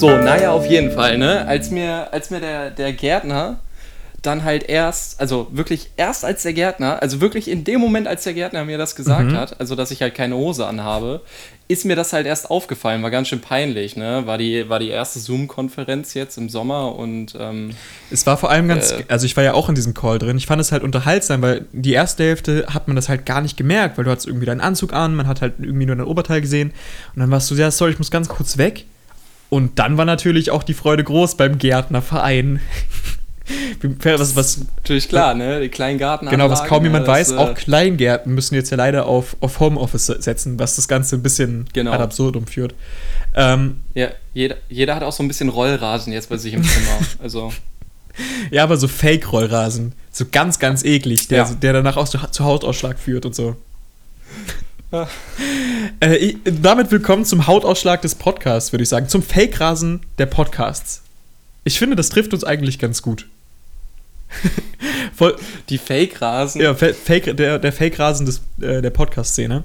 So, naja, auf jeden Fall, ne? Als mir, als mir der, der Gärtner dann halt erst, also wirklich erst als der Gärtner, also wirklich in dem Moment, als der Gärtner mir das gesagt Mhm. hat, also dass ich halt keine Hose anhabe, ist mir das halt erst aufgefallen, war ganz schön peinlich, ne? War die, war die erste Zoom-Konferenz jetzt im Sommer und ähm, Es war vor allem ganz, Äh. also ich war ja auch in diesem Call drin. Ich fand es halt unterhaltsam, weil die erste Hälfte hat man das halt gar nicht gemerkt, weil du hattest irgendwie deinen Anzug an, man hat halt irgendwie nur dein Oberteil gesehen und dann warst du, ja, sorry, ich muss ganz kurz weg. Und dann war natürlich auch die Freude groß beim Gärtnerverein. Was, was, natürlich klar, ne? Die kleinen Garten. genau, was kaum jemand ne, weiß, das, auch äh, Kleingärten müssen jetzt ja leider auf, auf Homeoffice setzen, was das Ganze ein bisschen Genau. ad absurdum führt. Ähm, Ja, jeder, jeder hat auch so ein bisschen Rollrasen jetzt bei sich im Zimmer. Also, ja, aber so Fake-Rollrasen. So ganz, ganz eklig, der, Ja. der danach auch zu, zu Hautausschlag führt und so. Ja. Äh, ich, damit willkommen zum Hautausschlag des Podcasts, würde ich sagen. Zum Fake-Rasen der Podcasts. Ich finde, das trifft uns eigentlich ganz gut. Voll, die Fake-Rasen. ja, Fa- Fake, der, der Fake-Rasen äh, der Podcast-Szene.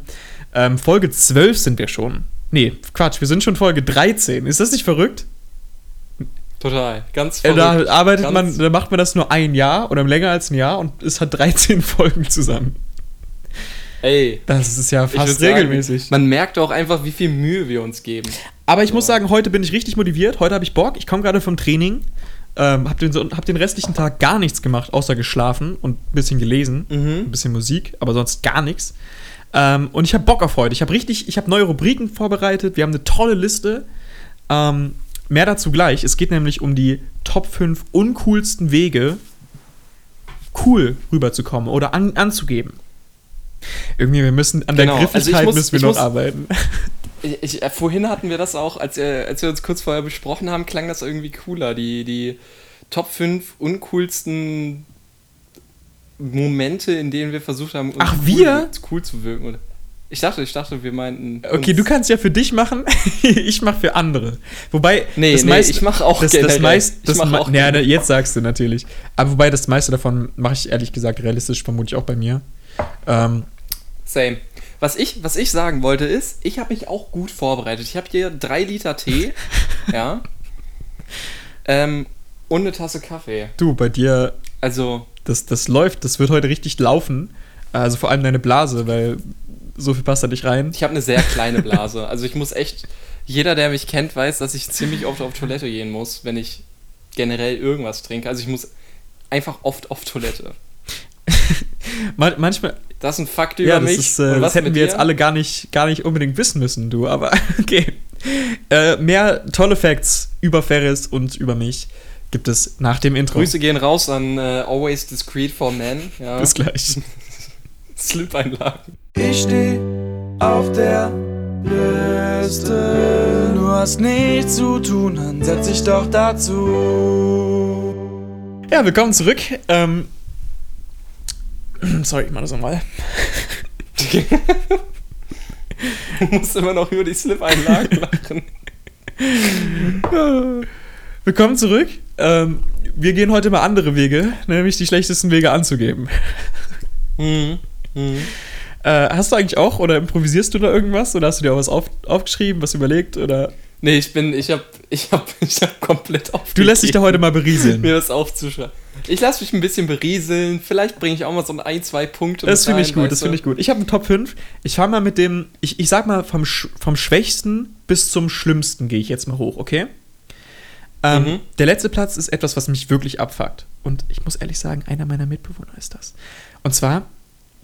Ähm, Folge 12 sind wir schon. Nee, Quatsch, wir sind schon Folge 13. Ist das nicht verrückt? Total. Ganz Äh, da verrückt. arbeitet Ganz- man, da macht man das nur ein Jahr oder länger als ein Jahr und es hat 13 Folgen zusammen. Ey. Das ist ja fast würd sagen, regelmäßig. Man merkt auch einfach, wie viel Mühe wir uns geben. Aber ich muss sagen, heute bin ich richtig motiviert. Heute habe ich Bock. Ich komme gerade vom Training. Ähm, hab, den, hab den restlichen Tag gar nichts gemacht, außer geschlafen und ein bisschen gelesen. Ein bisschen Musik, aber sonst gar nichts. Ähm, und ich habe Bock auf heute. Ich habe richtig, ich habe neue Rubriken vorbereitet. Wir haben eine tolle Liste. Ähm, mehr dazu gleich. Es geht nämlich um die Top 5 uncoolsten Wege, cool rüberzukommen oder an, anzugeben. Irgendwie, wir müssen an der Genau, also ich Griffigkeit muss- müssen wir noch muss- arbeiten. Ich, äh, vorhin hatten wir das auch, als, äh, als wir uns kurz vorher besprochen haben, klang das irgendwie cooler. Die, die Top 5 uncoolsten Momente, in denen wir versucht haben, uns Ach, cool, wir? cool zu wirken. Oder- Ich dachte, ich dachte, wir meinten. Okay, du kannst ja für dich machen, ich mach für andere. Wobei, Nee, das nee, meiste, ich mach auch das, das generell. meist, Ich das mach ma- auch generell. jetzt sagst du natürlich. Aber wobei das meiste davon mache ich ehrlich gesagt realistisch vermutlich auch bei mir. Ähm, Same. Was ich, was ich sagen wollte ist, ich habe mich auch gut vorbereitet. Ich habe hier drei Liter Tee, ja, ähm, und eine Tasse Kaffee. du, bei dir, Also, das, das läuft, das wird heute richtig laufen. Also vor allem deine Blase, weil so viel passt da nicht rein. ich habe eine sehr kleine Blase. Also ich muss echt, jeder, der mich kennt, weiß, dass ich ziemlich oft auf Toilette gehen muss, wenn ich generell irgendwas trinke. Also ich muss einfach oft auf Toilette. Man, manchmal, Das ist ein Fakt über ja, das, mich. ist, äh, das hätten wir jetzt dir? alle gar nicht, gar nicht unbedingt wissen müssen, du, aber okay. Äh, mehr tolle Facts über Ferris und über mich gibt es nach dem Intro. Grüße gehen raus an äh, Always Discreet for Men. Ja. Bis gleich. Slip-Einlagen. Ich steh auf der Liste. Du hast nichts zu tun, dann setz dich doch dazu. Ja, willkommen zurück. Ähm, sorry, ich mach das nochmal. Du musst immer noch über die Slip-Einlagen lachen. Willkommen zurück. Ähm, wir gehen heute mal andere Wege, nämlich die schlechtesten Wege anzugeben. Mhm. Mhm. Äh, hast du eigentlich auch oder improvisierst du da irgendwas oder hast du dir auch was auf, aufgeschrieben, was überlegt oder? Nee, ich bin, ich hab, ich hab, ich hab komplett auf. Du lässt dich da heute mal berieseln. mir das aufzuschreiben. Ich lasse mich ein bisschen berieseln. Vielleicht bringe ich auch mal so ein, zwei Punkte. Das finde ich gut, das finde ich gut. Ich habe einen Top 5. Ich fange mal mit dem, ich, ich sag mal, vom, vom Schwächsten bis zum Schlimmsten gehe ich jetzt mal hoch, okay? Ähm, Mhm. Der letzte Platz ist etwas, was mich wirklich abfuckt. Und ich muss ehrlich sagen, einer meiner Mitbewohner ist das. Und zwar,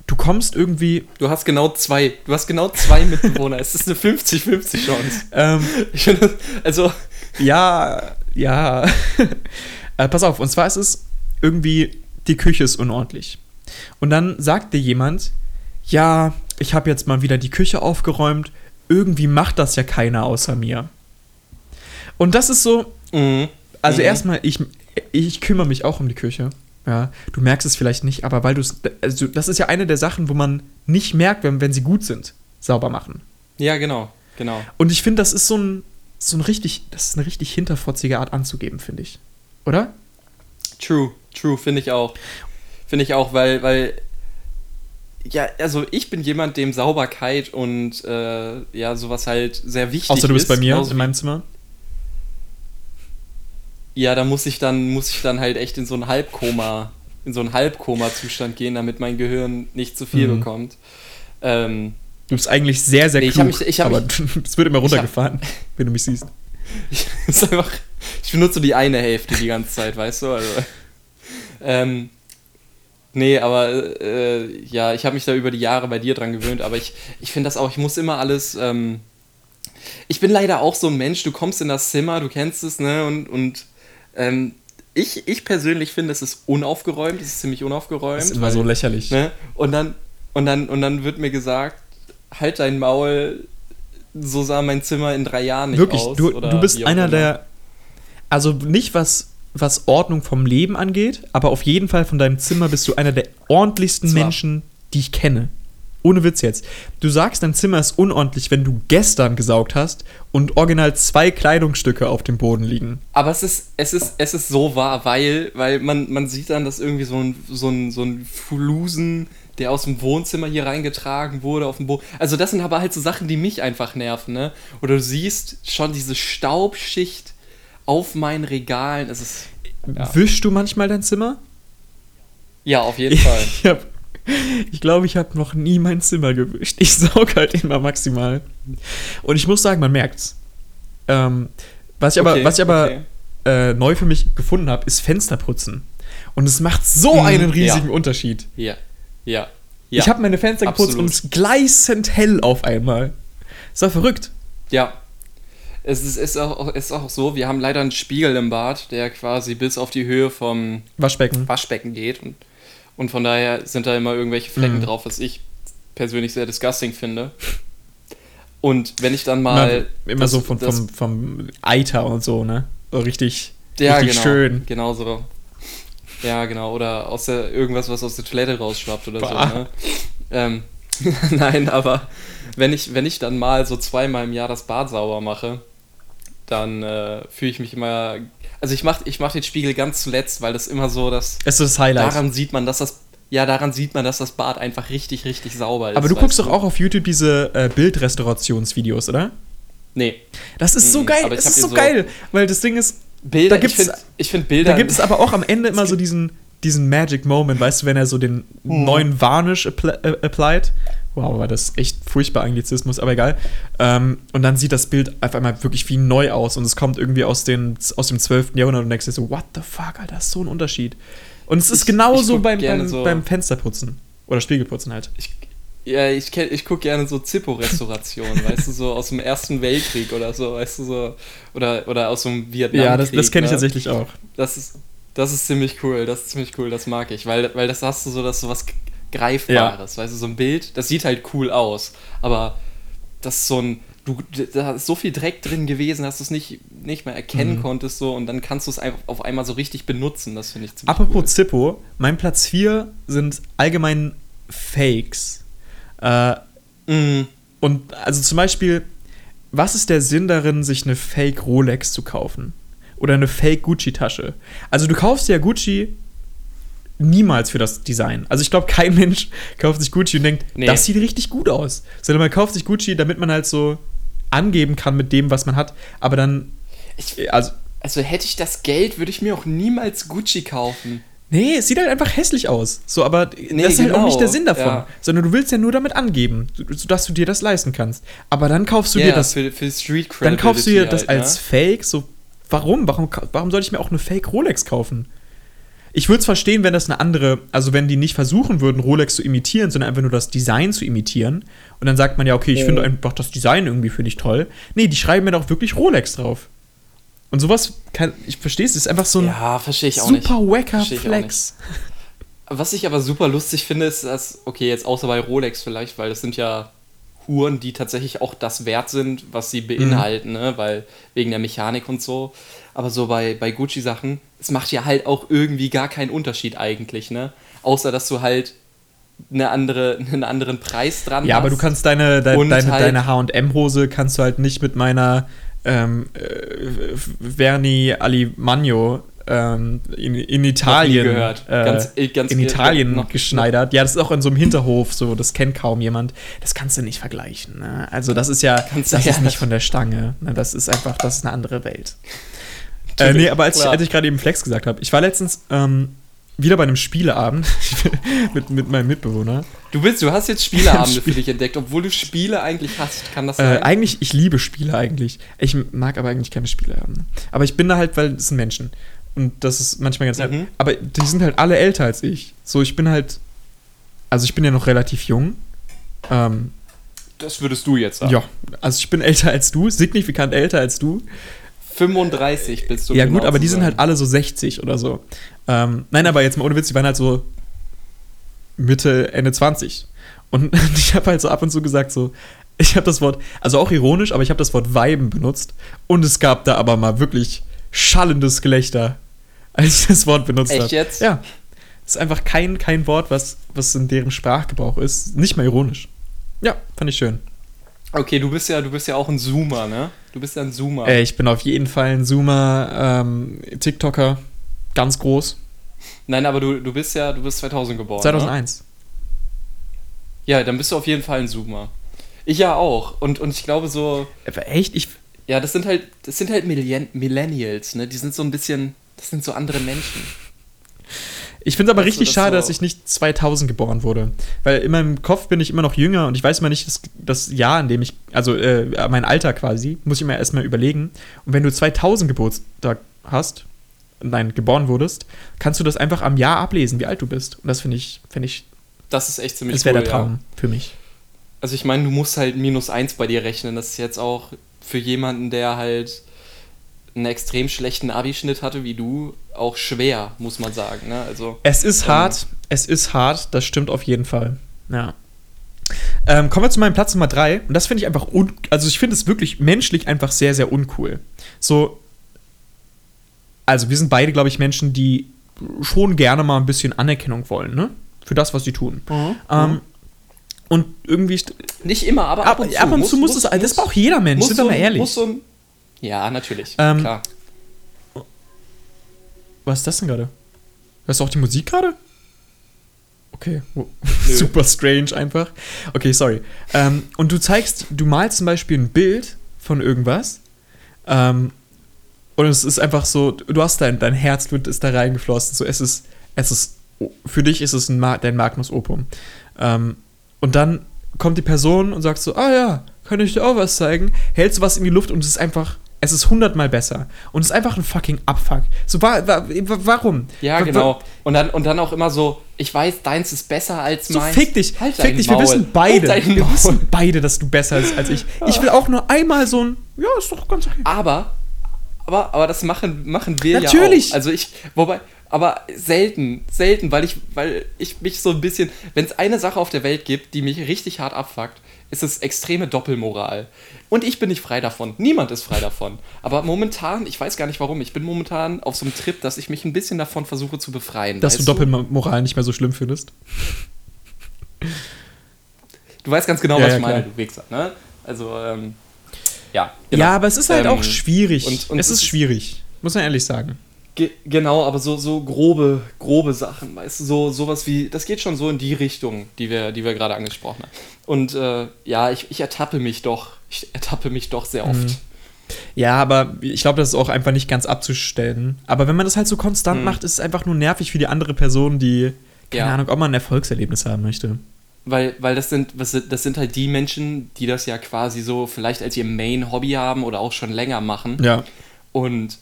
du kommst irgendwie, Du hast genau zwei. Du hast genau zwei Mitbewohner. es ist eine 50-50 Chance. ähm, Ich finde, das- also, ja, ja. äh, pass auf, und zwar ist es irgendwie, die Küche ist unordentlich. Und dann sagt dir jemand, ja, ich habe jetzt mal wieder die Küche aufgeräumt, irgendwie macht das ja keiner außer mir. Und das ist so, mhm. also Mhm. erstmal, ich, ich kümmere mich auch um die Küche. Ja, du merkst es vielleicht nicht, aber weil du es, also das ist ja eine der Sachen, wo man nicht merkt, wenn, wenn sie gut sind, sauber machen. Ja, genau. Genau. Und ich finde, das ist so ein, so ein richtig, das ist eine richtig hinterfotzige Art anzugeben, finde ich. Oder? True, true, finde ich auch. Finde ich auch, weil, weil ja, also ich bin jemand, dem Sauberkeit und äh, ja, sowas halt sehr wichtig ist. Außer du bist ist, bei mir in meinem Zimmer. Ja, da muss ich dann, muss ich dann halt echt in so ein Halbkoma, in so einen Halbkoma-Zustand gehen, damit mein Gehirn nicht zu viel Mhm. bekommt. Ähm, Du bist eigentlich sehr, sehr Nee, ich klug, hab mich- ich aber es wird immer ich hab- runtergefahren, wenn du mich siehst. ich, ist einfach, ich benutze die eine Hälfte die ganze Zeit, weißt du? Also, ähm, nee, aber äh, ja, ich habe mich da über die Jahre bei dir dran gewöhnt, aber ich, ich finde das auch, ich muss immer alles. Ähm, ich bin leider auch so ein Mensch, du kommst in das Zimmer, du kennst es, ne? Und, und ähm, ich, ich persönlich finde, es ist unaufgeräumt, es ist ziemlich unaufgeräumt. Das ist immer so lächerlich. Ne? Und, dann, und, dann, und dann wird mir gesagt, halt dein Maul, so sah mein Zimmer in drei Jahren nicht Wirklich, aus. du, oder du bist einer immer. der. Also nicht was, was Ordnung vom Leben angeht, aber auf jeden Fall von deinem Zimmer bist du einer der ordentlichsten Zwar. Menschen, die ich kenne. Ohne Witz jetzt. Du sagst, dein Zimmer ist unordentlich, wenn du gestern gesaugt hast und original zwei Kleidungsstücke auf dem Boden liegen. Aber es ist, es ist, es ist so wahr, weil, weil man, man sieht dann, dass irgendwie so ein, so ein, so ein Flusen, der aus dem Wohnzimmer hier reingetragen wurde, auf dem Boden. Also das sind aber halt so Sachen, die mich einfach nerven, ne? Oder du siehst schon diese Staubschicht auf meinen Regalen. Es ist. Ja, Wischst du manchmal dein Zimmer? ja auf jeden Fall. Ich, hab, ich glaube, ich habe noch nie mein Zimmer gewischt. Ich saug halt immer maximal. Und ich muss sagen, man merkt's. Ähm, was ich aber, Okay, was ich aber okay. äh, neu für mich gefunden habe, ist Fensterputzen. Und es macht so Mhm, einen riesigen ja. Unterschied. Ja. Ja. Ich habe meine Fenster geputzt absolut. und es ist gleißend hell auf einmal. Das war verrückt. Ja. Es ist, ist, auch, ist auch so, wir haben leider einen Spiegel im Bad, der quasi bis auf die Höhe vom Waschbecken. Waschbecken geht. Und, und von daher sind da immer irgendwelche Flecken Mhm. drauf, was ich persönlich sehr disgusting finde. Und wenn ich dann mal. immer das- so von, das- vom, vom Eiter und so, ne? So richtig, ja, richtig genau, schön. Genau so. Ja, genau. Oder aus der, irgendwas, was aus der Toilette rausschwappt oder Bah. so. Ne? Ähm, Nein, aber wenn ich, wenn ich dann mal so zweimal im Jahr das Bad sauber mache, dann äh, fühle ich mich immer. Also ich mache ich mach den Spiegel ganz zuletzt, weil das immer so, dass Es ist das Highlight. daran sieht man, dass das. Ja, daran sieht man, dass das Bad einfach richtig, richtig sauber ist. aber du guckst doch auch auf YouTube diese äh, Bildrestaurationsvideos, oder? Nee. Das ist so Mhm, geil. Das ist so so- geil, weil das Ding ist, Bilder, Da gibt's- ich finde find Bilder. da gibt es aber auch am Ende immer so diesen, diesen Magic Moment, weißt du, wenn er so den Mhm. neuen Varnish appl äh, applied. Wow, war das echt furchtbar Anglizismus, aber egal. Ähm, und dann sieht das Bild auf einmal wirklich wie neu aus und es kommt irgendwie aus, den, aus dem 12. Jahrhundert und denkst dir so, what the fuck, Alter, das ist so ein Unterschied. Und es ist Ich- genauso ich beim, beim, so- beim Fensterputzen. Oder Spiegelputzen halt. Ich, ja, ich, ich gucke gerne so Zippo-Restaurationen, weißt du, so aus dem Ersten Weltkrieg oder so, weißt du, so. Oder, oder aus dem Vietnam. Ja, das, das kenne ich ne? tatsächlich auch. Das ist, das ist ziemlich cool, das ist ziemlich cool, das mag ich, weil, weil das hast du so, das so was Greifbares, weißt du, so ein Bild, das sieht halt cool aus, aber das ist so ein, du, da ist so viel Dreck drin gewesen, dass du es nicht, nicht mehr erkennen Mhm. konntest, so, und dann kannst du es einfach auf einmal so richtig benutzen, das finde ich ziemlich Apropos cool. Zippo, mein Platz 4 sind allgemein Fakes. Äh, Mm, und also zum Beispiel, was ist der Sinn darin, sich eine Fake Rolex zu kaufen? Oder eine Fake Gucci-Tasche? Also du kaufst ja Gucci niemals für das Design. Also ich glaube, kein Mensch kauft sich Gucci und denkt, Nee. das sieht richtig gut aus. Sondern man kauft sich Gucci, damit man halt so angeben kann mit dem, was man hat. Aber dann, ich, also, Also hätte ich das Geld, würde ich mir auch niemals Gucci kaufen. Nee, es sieht halt einfach hässlich aus. So, aber Nee, das ist halt auch genau, nicht der Sinn davon. ja. Sondern du willst ja nur damit angeben, sodass du dir das leisten kannst. Aber dann kaufst du Ja, dir das. für, für Street Dann kaufst du dir das halt, als Fake. So, warum? Warum, warum soll ich mir auch eine Fake Rolex kaufen? Ich würde es verstehen, wenn das eine andere, also wenn die nicht versuchen würden, Rolex zu imitieren, sondern einfach nur das Design zu imitieren. Und dann sagt man ja, okay, ich finde einfach das Design irgendwie finde ich toll. Nee, die schreiben mir doch wirklich Rolex drauf. Und sowas kann, ich verstehe es, ist einfach so ein Ja, super wacker Flex. Was ich aber super lustig finde, ist, dass, okay, jetzt außer bei Rolex vielleicht, weil das sind ja Huren, die tatsächlich auch das wert sind, was sie beinhalten, ne? weil wegen der Mechanik und so. Aber so bei, bei Gucci-Sachen, es macht ja halt auch irgendwie gar keinen Unterschied eigentlich, ne? Außer, dass du halt eine andere, einen anderen Preis dran Ja, hast. aber du kannst deine, Und deine, halt- deine HM-Hose kannst du halt nicht mit meiner ähm, äh, Verni Alimagno ähm, in, in Italien gehört. Äh, Ganz- äh, ganz- in äh, Italien noch- geschneidert. Ja, das ist auch in so einem Hinterhof, so das kennt kaum jemand. Das kannst du nicht vergleichen. Ne? Also das ist ja, du- das ja. ist nicht von der Stange. Ne? Das ist einfach, das ist eine andere Welt. Äh, nee, aber als ich, klar. als ich gerade eben Flex gesagt habe, ich war letztens ähm, wieder bei einem Spieleabend mit, mit meinem Mitbewohner. Du bist, du hast jetzt Spieleabende Spiel- für dich entdeckt, obwohl du Spiele eigentlich hast. Kann das Äh, sein? eigentlich, ich liebe Spiele eigentlich. Ich mag aber eigentlich keine Spieleabende. Aber ich bin da halt, weil es sind Menschen. Und das ist manchmal ganz nett. Mhm. Aber die sind halt alle älter als ich. So, ich bin halt. Also, ich bin ja noch relativ jung. Ähm, das würdest du jetzt sagen. ja, also ich bin älter als du, signifikant älter als du. 35 bist du. ja, genau gut, aber die sind halt alle so 60 oder so. Ähm, nein, aber jetzt mal ohne Witz, die waren halt so Mitte, Ende 20. Und ich habe halt so ab und zu gesagt, so, ich habe das Wort, also auch ironisch, aber ich habe das Wort Weiben benutzt. Und es gab da aber mal wirklich schallendes Gelächter, als ich das Wort benutzt habe. Echt jetzt? Ja. Das ist einfach kein, kein Wort, was, was in deren Sprachgebrauch ist. Nicht mal ironisch. Ja, fand ich schön. Okay, du bist ja, du bist ja auch ein Zoomer, ne? Du bist ja ein Zoomer. Äh, ich bin auf jeden Fall ein Zoomer, ähm, TikToker, ganz groß. Nein, aber du, du bist ja, du bist 2000 geboren. Ne? 2001. Ja, dann bist du auf jeden Fall ein Zoomer. Ich ja auch. Und, und ich glaube so, Äh, Echt? Ich, ja, das sind halt, das sind halt Millenn Millennials, ne? Die sind so ein bisschen, das sind so andere Menschen. ich finde es aber Weißt richtig das schade, so- dass ich nicht 2000 geboren wurde. Weil in meinem Kopf bin ich immer noch jünger und ich weiß immer nicht das, das Jahr, in dem ich, also äh, mein Alter quasi, muss ich mir erstmal überlegen. Und wenn du 2000 Geburtstag hast, nein, geboren wurdest, kannst du das einfach am Jahr ablesen, wie alt du bist. Und das finde ich, finde ich, Das ist echt ziemlich das wäre cool, der Traum für mich. Also ich meine, du musst halt minus eins bei dir rechnen. Das ist jetzt auch für jemanden, der halt einen extrem schlechten Abischnitt hatte wie du, auch schwer, muss man sagen. Ne? Also Es ist Ähm. hart, es ist hart, das stimmt auf jeden Fall. Ja. Ähm, kommen wir zu meinem Platz Nummer 3. Und das finde ich einfach, un also ich finde es wirklich menschlich einfach sehr, sehr uncool. So, also wir sind beide, glaube ich, Menschen, die schon gerne mal ein bisschen Anerkennung wollen, ne? Für das, was sie tun. Ähm, und irgendwie, nicht immer, aber ab, ab und zu, muss, es, das braucht jeder Mensch, muss sind so, wir mal ehrlich. Muss so ein, ja, natürlich, Ähm, klar. Was ist das denn gerade? Hörst du auch die Musik gerade? Okay, super strange einfach. Okay, sorry. Ähm, und du zeigst, du malst zum Beispiel ein Bild von irgendwas. Ähm, und es ist einfach so, du hast dein, dein Herzblut ist da reingeflossen. So, es ist, es ist, für dich ist es ein dein Magnus Opum. Ähm, und dann kommt die Person und sagt so, ah ja, kann ich dir auch was zeigen? Hältst du was in die Luft und es ist einfach, es ist hundertmal besser. Und es ist einfach ein fucking Abfuck. So, wa wa wa warum? Ja, Wa- genau. Und dann, und dann auch immer so, ich weiß, deins ist besser als So, meins. fick dich, Halt fick dich, wir Maul. wissen beide. Halt wir wissen beide, dass du besser bist als ich. Ich will auch nur einmal so ein, ja, ist doch ganz okay. Aber, aber, aber das machen, machen wir Natürlich. ja auch. Also ich, wobei, aber selten, selten, weil ich, weil ich mich so ein bisschen, wenn es eine Sache auf der Welt gibt, die mich richtig hart abfuckt, ist es extreme Doppelmoral. Und ich bin nicht frei davon. Niemand ist frei davon. Aber momentan, ich weiß gar nicht warum, ich bin momentan auf so einem Trip, dass ich mich ein bisschen davon versuche zu befreien. Dass du Doppelmoral nicht mehr so schlimm findest. Du weißt ganz genau, Ja, was ja, ich meine, klar. du Wichser, ne? Also, ähm, ja. Ja, aber es ist halt Ähm, auch schwierig. und- und es ist- schwierig. Muss man ehrlich sagen. Ge genau, aber so, so grobe, grobe Sachen, weißt du, so sowas wie, das geht schon so in die Richtung, die wir, die wir gerade angesprochen haben. Und äh, ja, ich, ich ertappe mich doch, ich ertappe mich doch sehr oft. Mhm. Ja, aber ich glaube, das ist auch einfach nicht ganz abzustellen. Aber wenn man das halt so konstant Mhm. macht, ist es einfach nur nervig für die andere Person, die, keine Ja. Ahnung, ob man ein Erfolgserlebnis haben möchte. Weil, weil das sind, das sind halt die Menschen, die das ja quasi so vielleicht als ihr Main-Hobby haben oder auch schon länger machen. Ja. Und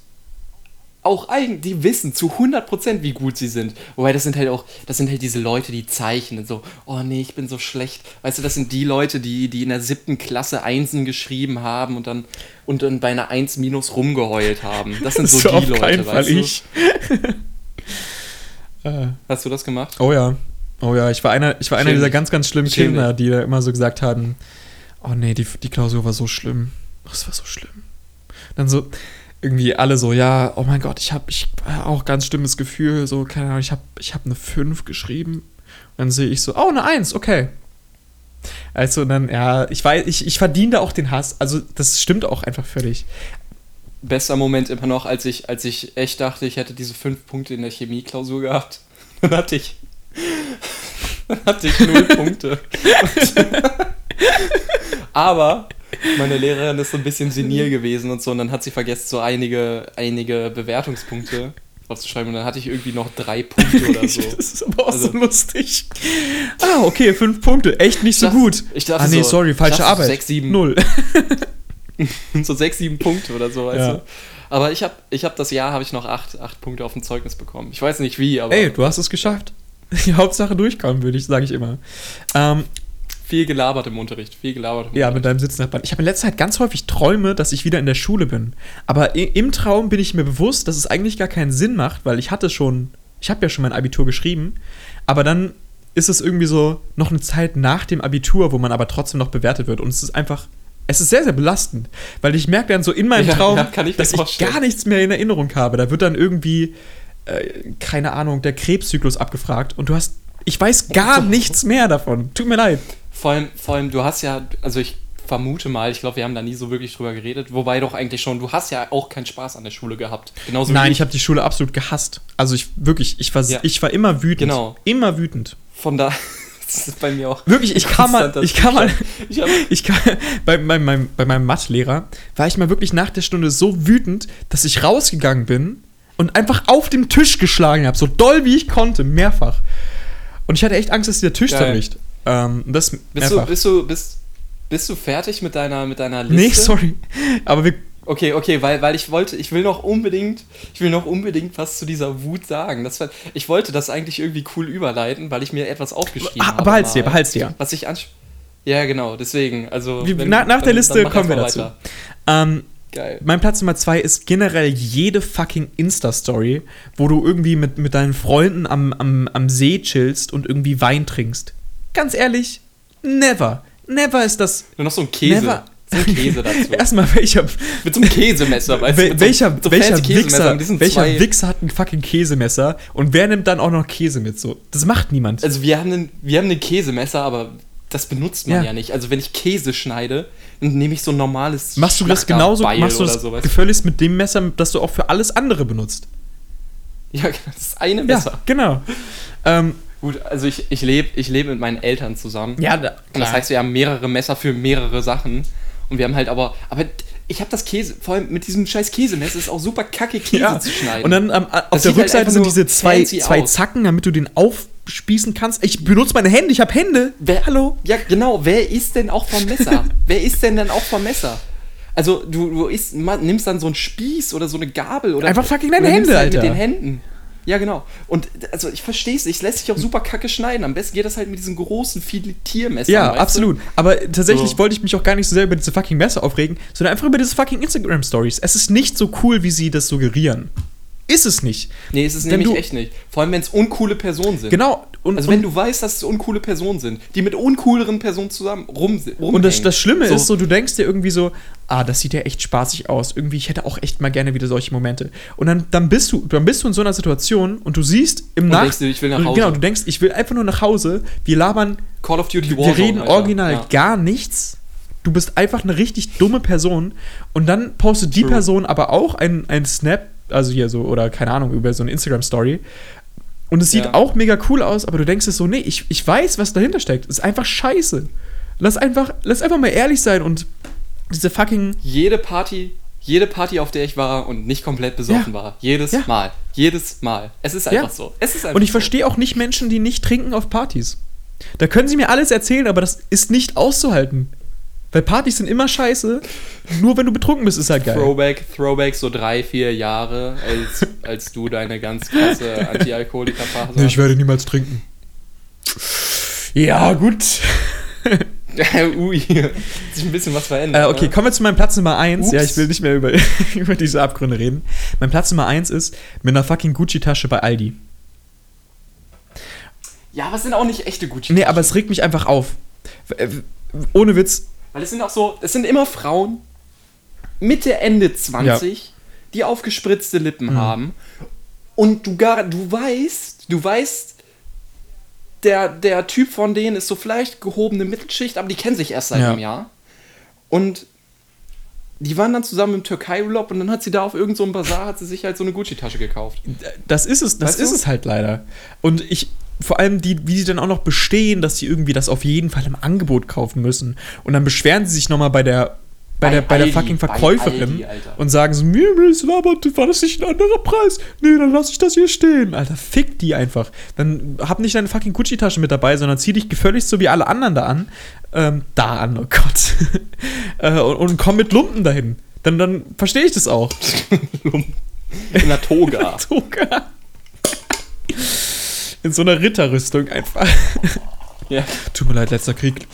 auch eigentlich, die wissen zu 100% wie gut sie sind. Wobei das sind halt auch, das sind halt diese Leute, die zeichnen so, oh nee, ich bin so schlecht. Weißt du, das sind die Leute, die, die in der siebten Klasse Einsen geschrieben haben und dann, und dann bei einer Eins minus rumgeheult haben. Das sind so, auf die Leute, keinen Fall weißt du? ich. äh. Hast du das gemacht? Oh ja. Oh ja, ich war einer, ich war einer dieser ganz, ganz schlimmen Schäm Kinder, die da immer so gesagt haben, oh nee, die, die Klausur war so schlimm. Das war so schlimm. Dann so, irgendwie alle so, ja, oh mein Gott, ich habe ich äh, auch ganz schlimmes Gefühl, so, keine Ahnung, ich habe ich hab eine 5 geschrieben. Und dann sehe ich so, oh, eine 1, okay. Also dann, ja, ich weiß, ich, ich verdiene da auch den Hass. Also, das stimmt auch einfach völlig. bester Moment immer noch, als ich, als ich echt dachte, ich hätte diese fünf Punkte in der Chemieklausur gehabt. Dann hatte ich, dann hatte ich null Punkte. Aber meine Lehrerin ist so ein bisschen senil gewesen und so, und dann hat sie vergessen, so einige, einige Bewertungspunkte aufzuschreiben und dann hatte ich irgendwie noch drei Punkte oder so. das ist aber auch Also- so lustig. Ah, okay, fünf Punkte. Echt nicht so dachte- gut. ich dachte ah, nee, so- sorry, falsche Arbeit. sechs, sieben. Null. so sechs, sieben Punkte oder so, weißt Ja. du. Aber ich habe ich hab das Jahr, habe ich noch acht, acht Punkte auf dem Zeugnis bekommen. Ich weiß nicht wie, aber Ey, du hast es geschafft. Die Hauptsache durchkommen, würde ich, sage ich immer. Ähm, viel gelabert im Unterricht, viel gelabert im ja, mit deinem Sitznachbarn. Ich habe in letzter Zeit ganz häufig Träume, dass ich wieder in der Schule bin. Aber im Traum bin ich mir bewusst, dass es eigentlich gar keinen Sinn macht, weil ich hatte schon, ich habe ja schon mein Abitur geschrieben, aber dann ist es irgendwie so noch eine Zeit nach dem Abitur, wo man aber trotzdem noch bewertet wird. Und es ist einfach, es ist sehr, sehr belastend, weil ich merke dann so in meinem Ja, Traum, ja, ich dass ich gar nichts mehr in Erinnerung habe. Da wird dann irgendwie, äh, keine Ahnung, der Krebszyklus abgefragt und du hast, ich weiß gar nichts mehr davon. Tut mir leid. Vor allem, vor allem, du hast ja, also ich vermute mal, ich glaube, wir haben da nie so wirklich drüber geredet, wobei doch eigentlich schon, du hast ja auch keinen Spaß an der Schule gehabt. Genauso Nein, wie ich habe die Schule absolut gehasst. Also ich wirklich, ich war, Ja. ich war immer wütend. Genau. Immer wütend. Von da, das ist bei mir auch. Wirklich, ich kam mal, ich kam mal, Ich ich kam, bei, bei, meinem, bei meinem Mathelehrer war ich mal wirklich nach der Stunde so wütend, dass ich rausgegangen bin und einfach auf dem Tisch geschlagen habe, so doll wie ich konnte, mehrfach. Und ich hatte echt Angst, dass dieser Tisch zerbricht. Ähm, das bist, du, bist, du, bist, bist du fertig mit deiner, mit deiner Liste? nee, sorry. Aber wir, Okay, okay, weil, weil ich wollte, ich will noch unbedingt, ich will noch unbedingt was zu dieser Wut sagen. Das war, ich wollte das eigentlich irgendwie cool überleiten, weil ich mir etwas aufgeschrieben Ah, habe. behalt's dir, behalt's dir. Was ich ans Ja, genau, deswegen. Also, wir, wenn- nach, nach der Liste kommen wir dazu. Ähm, Geil. Mein Platz Nummer zwei ist generell jede fucking Insta-Story, wo du irgendwie mit, mit deinen Freunden am, am, am See chillst und irgendwie Wein trinkst. Ganz ehrlich, never. Never ist das. Nur noch so ein Käse. Never. So ein Käse dazu. Erstmal, welcher, mit so einem Käsemesser, weißt du? so- welcher, mit so welcher, Wichser, welcher Wichser hat ein fucking Käsemesser und wer nimmt dann auch noch Käse mit? So, das macht niemand. Also, wir haben einen, wir haben einen Käsemesser, aber das benutzt man Ja. ja, nicht. Also, wenn ich Käse schneide, dann nehme ich so ein normales. machst du das genauso? Schlachterbeil Machst du das so, gefälligst mit dem Messer, das du auch für alles andere benutzt? Ja, genau, das ist eine Messer. Ja, genau. Ähm, Gut, also ich, ich lebe ich leb mit meinen Eltern zusammen. ja, da, Und das heißt, wir haben mehrere Messer für mehrere Sachen. Und wir haben halt aber. Aber ich habe das Käse, vor allem mit diesem scheiß Käsemesser, ist auch super kacke, Käse Ja. zu schneiden. Und dann ähm, auf Das der halt Rückseite einfach sind diese zwei, zwei aus. Zacken, damit du den aufspießen kannst. Ich benutze meine Hände, ich habe Hände. Wer, Hallo? Ja, genau. Wer ist denn auch vom Messer? wer ist denn dann auch vom Messer? Also, du, du isst, nimmst dann so einen Spieß oder so eine Gabel oder. Einfach fucking deine Hände, halt Alter. Mit den Händen. Ja, genau. Und also ich verstehe es, es lässt sich auch super kacke schneiden. Am besten geht das halt mit diesen großen Filetiermessern. Ja, weißt du? absolut. Aber tatsächlich So. wollte ich mich auch gar nicht so sehr über diese fucking Messer aufregen, sondern einfach über diese fucking Instagram-Stories. Es ist nicht so cool, wie sie das suggerieren. Ist es nicht. Nee, ist es Wenn nämlich du- echt nicht. Vor allem, wenn es uncoole Personen sind. Genau. Und, Also und, wenn du weißt, dass es uncoole Personen sind, die mit uncooleren Personen zusammen rum, rumhängen. und das, das Schlimme ist so, du denkst dir irgendwie so, ah, das sieht ja echt spaßig aus. Irgendwie, ich hätte auch echt mal gerne wieder solche Momente. Und dann, dann, bist, du, dann bist du in so einer Situation und du siehst im Und Nach... denkst dir, ich will nach Hause. Genau, du denkst, ich will einfach nur nach Hause. Wir labern Call of Duty Wir Warzone, reden Alter. original Ja. gar nichts. Du bist einfach eine richtig dumme Person und dann postet die True. Person aber auch ein, ein Snap, also hier so, oder keine Ahnung, über so eine Instagram-Story. Und es sieht Ja. auch mega cool aus, aber du denkst es so, nee, ich, ich weiß, was dahinter steckt. Es ist einfach scheiße. Lass einfach, lass einfach mal ehrlich sein und diese fucking. Jede Party, jede Party, auf der ich war und nicht komplett besoffen Ja. war. Jedes Ja. Mal. Jedes Mal. Es ist einfach so. Es ist einfach Und ich so. verstehe auch nicht Menschen, die nicht trinken auf Partys. Da können sie mir alles erzählen, aber das ist nicht auszuhalten. Weil Partys sind immer scheiße. Nur wenn du betrunken bist, ist halt geil. Throwback, Throwback, so drei, vier Jahre, als, als du deine ganz krasse Anti-Alkoholiker-Phase Nee, ich werde niemals trinken. Ja, gut. Ui, hat sich ein bisschen was verändert. Äh, okay, ne? kommen wir zu meinem Platz Nummer 1. Ups. Ja, ich will nicht mehr über, über diese Abgründe reden. Mein Platz Nummer 1 ist mit einer fucking Gucci-Tasche bei Aldi. Ja, aber es sind auch nicht echte Gucci. Nee, aber es regt mich einfach auf. Ohne Witz. Weil es sind auch so, es sind immer Frauen, Mitte, Ende 20, die aufgespritzte Lippen Mhm. haben. Und du gar, du weißt, du weißt, der, der Typ von denen ist so vielleicht gehobene Mittelschicht, aber die kennen sich erst seit Ja. einem Jahr. Und die waren dann zusammen im Türkei-Urlaub und dann hat sie da auf irgendeinem so Bazar hat sie sich halt so eine Gucci-Tasche gekauft. Das ist es, das Weißt ist du? es halt leider. Und ich, vor allem die, wie sie dann auch noch bestehen, dass sie irgendwie das auf jeden Fall im Angebot kaufen müssen. Und dann beschweren sie sich nochmal bei der, bei, Bei der, bei der Aldi, fucking bei Verkäuferin Aldi, und sagen so, mir ist aber war das nicht ein anderer Preis? Nee, dann lass ich das hier stehen. Alter, fick die einfach. Dann hab nicht deine fucking Gucci-Tasche mit dabei, sondern zieh dich gefälligst so wie alle anderen da an. Ähm, da an, oh Gott. äh, und, und komm mit Lumpen dahin. Dann, dann verstehe ich das auch. In der Toga. Toga. In so einer Ritterrüstung einfach. ja. Tut mir leid, letzter Krieg.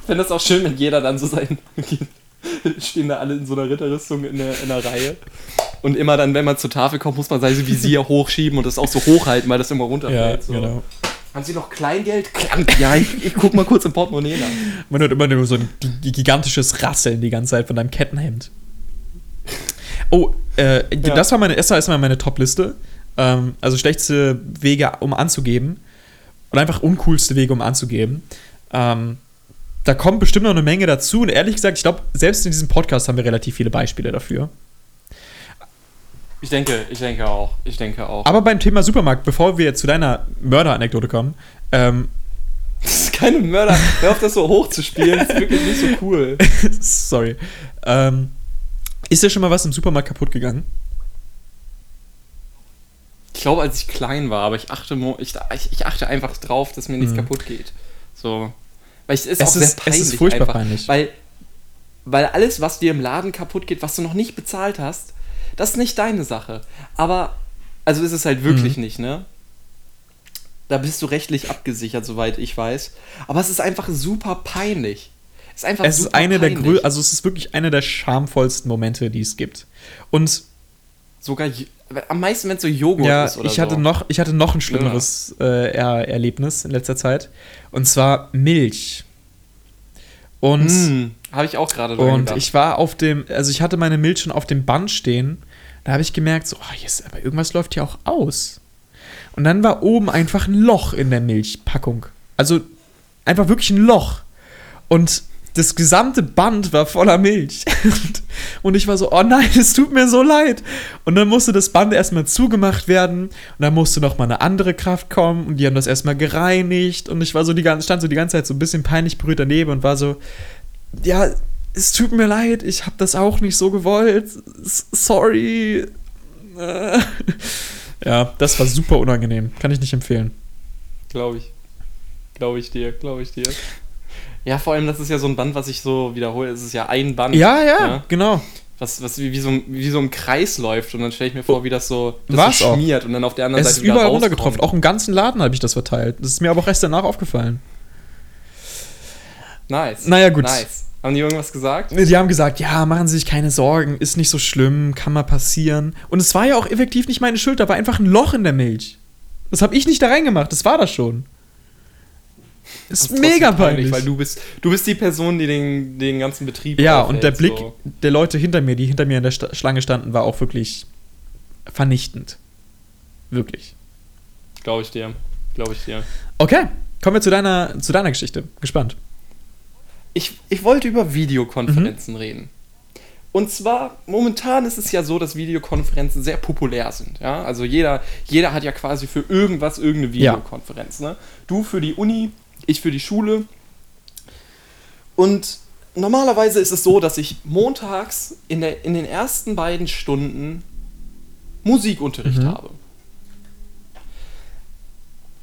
Ich fände das auch schön, wenn jeder dann so sein. stehen da alle in so einer Ritterrüstung in der, in der Reihe. Und immer dann, wenn man zur Tafel kommt, muss man sein Visier hochschieben und das auch so hochhalten, weil das immer runterfällt. so. genau. Haben Sie noch Kleingeld? Ja, ich, ich guck mal kurz im Portemonnaie nach. Man hört immer nur so ein gi- gigantisches Rasseln die ganze Zeit von deinem Kettenhemd. Oh, äh, das war meine, erstmal meine Top-Liste. Ähm, also schlechteste Wege, um anzugeben. Oder einfach uncoolste Wege, um anzugeben. Ähm, da kommt bestimmt noch eine Menge dazu. Und ehrlich gesagt, ich glaube, selbst in diesem Podcast haben wir relativ viele Beispiele dafür. Ich denke, ich denke auch. Ich denke auch. Aber beim Thema Supermarkt, bevor wir zu deiner Mörder-Anekdote kommen, ähm, das ist keine Mörder. Hör auf, das so hoch zu spielen. Das ist wirklich nicht so cool. sorry. Ähm, ist dir schon mal was im Supermarkt kaputt gegangen? Ich glaube, als ich klein war, aber ich achte, ich, ich, achte einfach drauf, dass mir nichts Mhm. kaputt geht. So. Weil es ist Es auch sehr ist- es peinlich. ist furchtbar einfach, peinlich. Weil, weil alles, was dir im Laden kaputt geht, was du noch nicht bezahlt hast, das ist nicht deine Sache. Aber, also ist es halt wirklich Mhm. nicht, ne? Da bist du rechtlich abgesichert, soweit ich weiß. Aber es ist einfach super peinlich. Es ist einfach Es ist eine der peinlich. grö also es ist wirklich einer der schamvollsten Momente, die es gibt. Und Sogar am meisten, wenn es so Joghurt ja, ist oder ich hatte so. noch, ich hatte noch ein schlimmeres äh, er Erlebnis in letzter Zeit. Und zwar Milch. Und, Hm, habe ich auch gerade und gedacht. ich war auf dem, also ich hatte meine Milch schon auf dem Band stehen. Da habe ich gemerkt, so, oh, yes, aber irgendwas läuft hier auch aus. Und dann war oben einfach ein Loch in der Milchpackung. Also einfach wirklich ein Loch. Und das gesamte Band war voller Milch. Und- ich war so, oh nein, es tut mir so leid. Und dann musste das Band erstmal zugemacht werden. Und dann musste noch mal eine andere Kraft kommen. Und die haben das erstmal gereinigt. Und ich war so die ganze, stand so die ganze Zeit so ein bisschen peinlich berührt daneben und war so, ja, es tut mir leid, ich habe das auch nicht so gewollt. Sorry. Ja, das war super unangenehm. Kann ich nicht empfehlen. Glaube ich. Glaube ich dir, glaube ich dir. Ja, vor allem, das ist ja so ein Band, was ich so wiederhole. Es ist ja ein Band. Ja, ja, Ja. genau. Was, was wie, wie, so, wie so im Kreis läuft. Und dann stelle ich mir vor, wie das so, das so auch. schmiert und dann auf der anderen Es ist Seite wieder überall rauskommt. runtergetroffen. Auch im ganzen Laden habe ich das verteilt. Das ist mir aber auch erst danach aufgefallen. Nice. Naja, gut. Nice. Haben die irgendwas gesagt? Die haben gesagt, ja, machen Sie sich keine Sorgen, ist nicht so schlimm, kann mal passieren. Und es war ja auch effektiv nicht meine Schuld, da war einfach ein Loch in der Milch. Das habe ich nicht da reingemacht, das war das schon. Ist mega peinlich. Weil du bist, du bist die Person, die den, den ganzen Betrieb ja, aufhält, und der Blick So. der Leute hinter mir, die hinter mir in der Schlange standen, war auch wirklich vernichtend. Wirklich. Glaube ich dir. Glaube ich dir. Okay, kommen wir zu deiner, zu deiner Geschichte. Gespannt. Ich, ich wollte über Videokonferenzen Mhm. reden. Und zwar, momentan ist es ja so, dass Videokonferenzen sehr populär sind. Ja? Also jeder, jeder hat ja quasi für irgendwas irgendeine Ja. Videokonferenz. Ne? Du für die Uni, ich für die Schule. Und normalerweise ist es so, dass ich montags in, der, in den ersten beiden Stunden Musikunterricht Mhm. habe.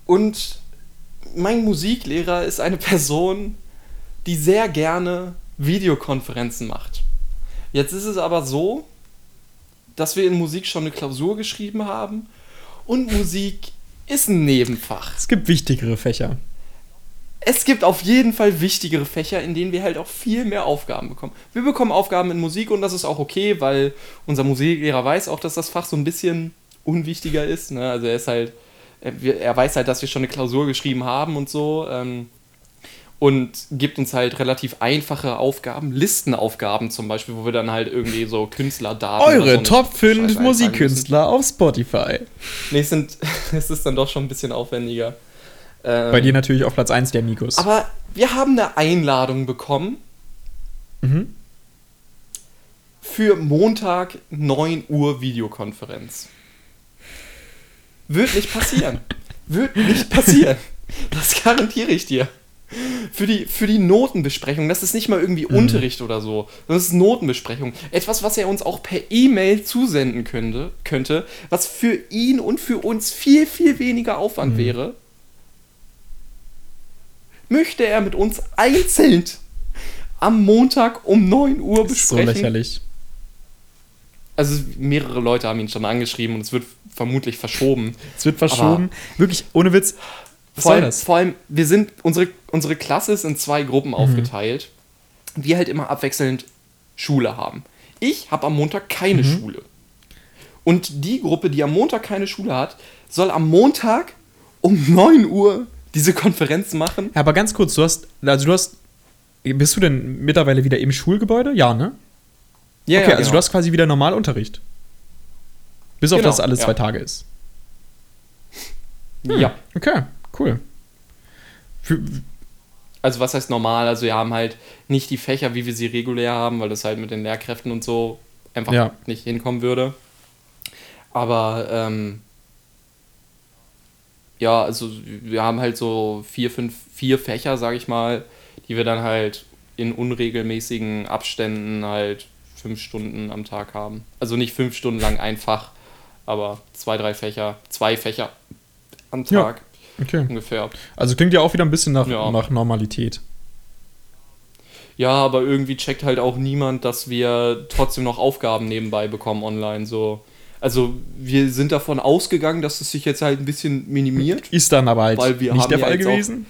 Und mein Musiklehrer ist eine Person, die sehr gerne Videokonferenzen macht. Jetzt ist es aber so, dass wir in Musik schon eine Klausur geschrieben haben und Musik ist ein Nebenfach. Es gibt wichtigere Fächer. Es gibt auf jeden Fall wichtigere Fächer, in denen wir halt auch viel mehr Aufgaben bekommen. Wir bekommen Aufgaben in Musik und das ist auch okay, weil unser Musiklehrer weiß auch, dass das Fach so ein bisschen unwichtiger ist. Ne? Also er ist halt, er, wir- er weiß halt, dass wir schon eine Klausur geschrieben haben und so. Ähm, und gibt uns halt relativ einfache Aufgaben, Listenaufgaben zum Beispiel, wo wir dann halt irgendwie so Künstlerdaten. oder so Eure eine Top 5 Scheiße eintragen müssen. Musikkünstler auf Spotify. Nee, es, sind, es ist dann doch schon ein bisschen aufwendiger. Ähm, Bei dir natürlich auf Platz 1 der Migos. Aber wir haben eine Einladung bekommen Mhm. für Montag 9 Uhr Videokonferenz. Wird nicht passieren. Wird nicht passieren. Das garantiere ich dir. Für die, für die Notenbesprechung, das ist nicht mal irgendwie Unterricht oder so, das ist Notenbesprechung. Etwas, was er uns auch per E-Mail zusenden könnte, könnte, was für ihn und für uns viel, viel weniger Aufwand wäre, möchte er mit uns einzeln am Montag um 9 Uhr Das ist so besprechen. lächerlich. Also mehrere Leute haben ihn schon angeschrieben und es wird vermutlich verschoben. Es wird verschoben. Wirklich, ohne Witz. Was vor soll allem, das? vor allem, wir sind, unsere, unsere Klasse ist in zwei Mhm. Gruppen aufgeteilt, die halt immer abwechselnd Schule haben. Ich habe am Montag keine Mhm. Schule. Und die Gruppe, die am Montag keine Schule hat, soll am Montag um 9 Uhr diese Konferenz machen. Ja, aber ganz kurz, du hast, also du hast, bist du denn mittlerweile wieder im Schulgebäude? Ja, ne? Ja, okay, also du hast quasi wieder Normalunterricht. Bis auf Genau, dass alles ja. zwei Tage ist. Ja. Okay, cool. Für, Also was heißt normal? Also wir haben halt nicht die Fächer, wie wir sie regulär haben, weil das halt mit den Lehrkräften und so einfach Ja. nicht hinkommen würde. Aber ähm, ja, also wir haben halt so vier, fünf, vier Fächer, sag ich mal, die wir dann halt in unregelmäßigen Abständen halt fünf Stunden am Tag haben. Also nicht fünf Stunden lang einfach, aber zwei, drei Fächer, zwei Fächer am Ja. Tag okay. ungefähr. Also klingt ja auch wieder ein bisschen nach, Ja. nach Normalität. Ja, aber irgendwie checkt halt auch niemand, dass wir trotzdem noch Aufgaben nebenbei bekommen online. So. Also wir sind davon ausgegangen, dass es sich jetzt halt ein bisschen minimiert. Ist dann aber halt Weil wir nicht haben der ja Fall jetzt auch- gewesen.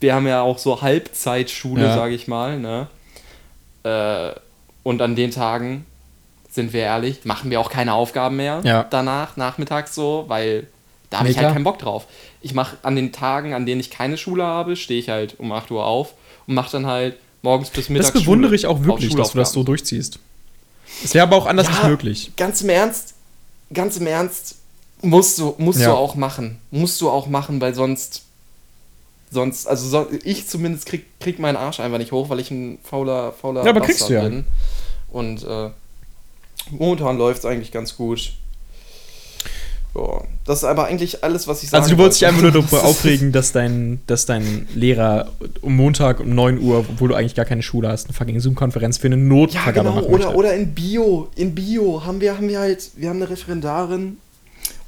Wir haben ja auch so Halbzeitschule, Ja. sage ich mal. Ne? Äh, und an den Tagen, sind wir ehrlich, machen wir auch keine Aufgaben mehr Ja. danach, nachmittags so, weil da habe ich halt keinen Bock drauf. Ich mache an den Tagen, an denen ich keine Schule habe, stehe ich halt um 8 Uhr auf und mache dann halt morgens bis mittags Das bewundere Schule- ich auch wirklich, dass du das so durchziehst. Es wäre aber auch anders Ja. nicht möglich. Ganz im Ernst, ganz im Ernst, musst du, musst Ja. du auch machen. Musst du auch machen, weil sonst, sonst, also so, ich zumindest krieg, krieg meinen Arsch einfach nicht hoch, weil ich ein fauler, fauler Ja, aber kriegst du ja. bin. Und äh, momentan läuft es eigentlich ganz gut. Ja, das ist aber eigentlich alles, was ich sagen Also du wolltest dich einfach nur darüber aufregen, dass dein, dass dein Lehrer um Montag um 9 Uhr, obwohl du eigentlich gar keine Schule hast, eine fucking Zoom-Konferenz für eine Ja, Notvergabe genau. machen Oder, möchte. oder in Bio. In Bio haben wir, haben wir halt, wir haben eine Referendarin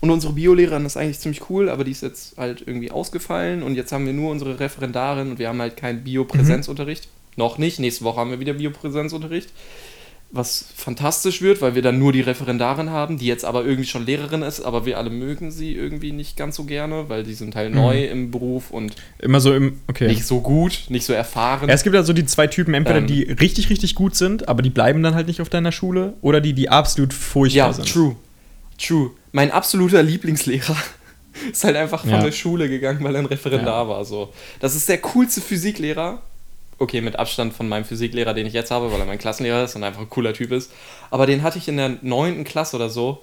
und unsere Biolehrerin ist eigentlich ziemlich cool, aber die ist jetzt halt irgendwie ausgefallen und jetzt haben wir nur unsere Referendarin und wir haben halt keinen Bio-Präsenzunterricht. Noch nicht. Nächste Woche haben wir wieder Bio-Präsenzunterricht. Was fantastisch wird, weil wir dann nur die Referendarin haben, die jetzt aber irgendwie schon Lehrerin ist, aber wir alle mögen sie irgendwie nicht ganz so gerne, weil die sind halt neu im Beruf und Immer so im, okay. nicht so gut, nicht so erfahren. Ja, es gibt ja so die zwei Typen, entweder Ähm. die richtig, richtig gut sind, aber die bleiben dann halt nicht auf deiner Schule, oder die, die absolut furchtbar Ja, sind. true. True. Mein absoluter Lieblingslehrer ist halt einfach von Ja. der Schule gegangen, weil er ein Referendar war. So. Das ist der coolste Physiklehrer. Okay, mit Abstand von meinem Physiklehrer, den ich jetzt habe, weil er mein Klassenlehrer ist und einfach ein cooler Typ ist. Aber den hatte ich in der neunten Klasse oder so.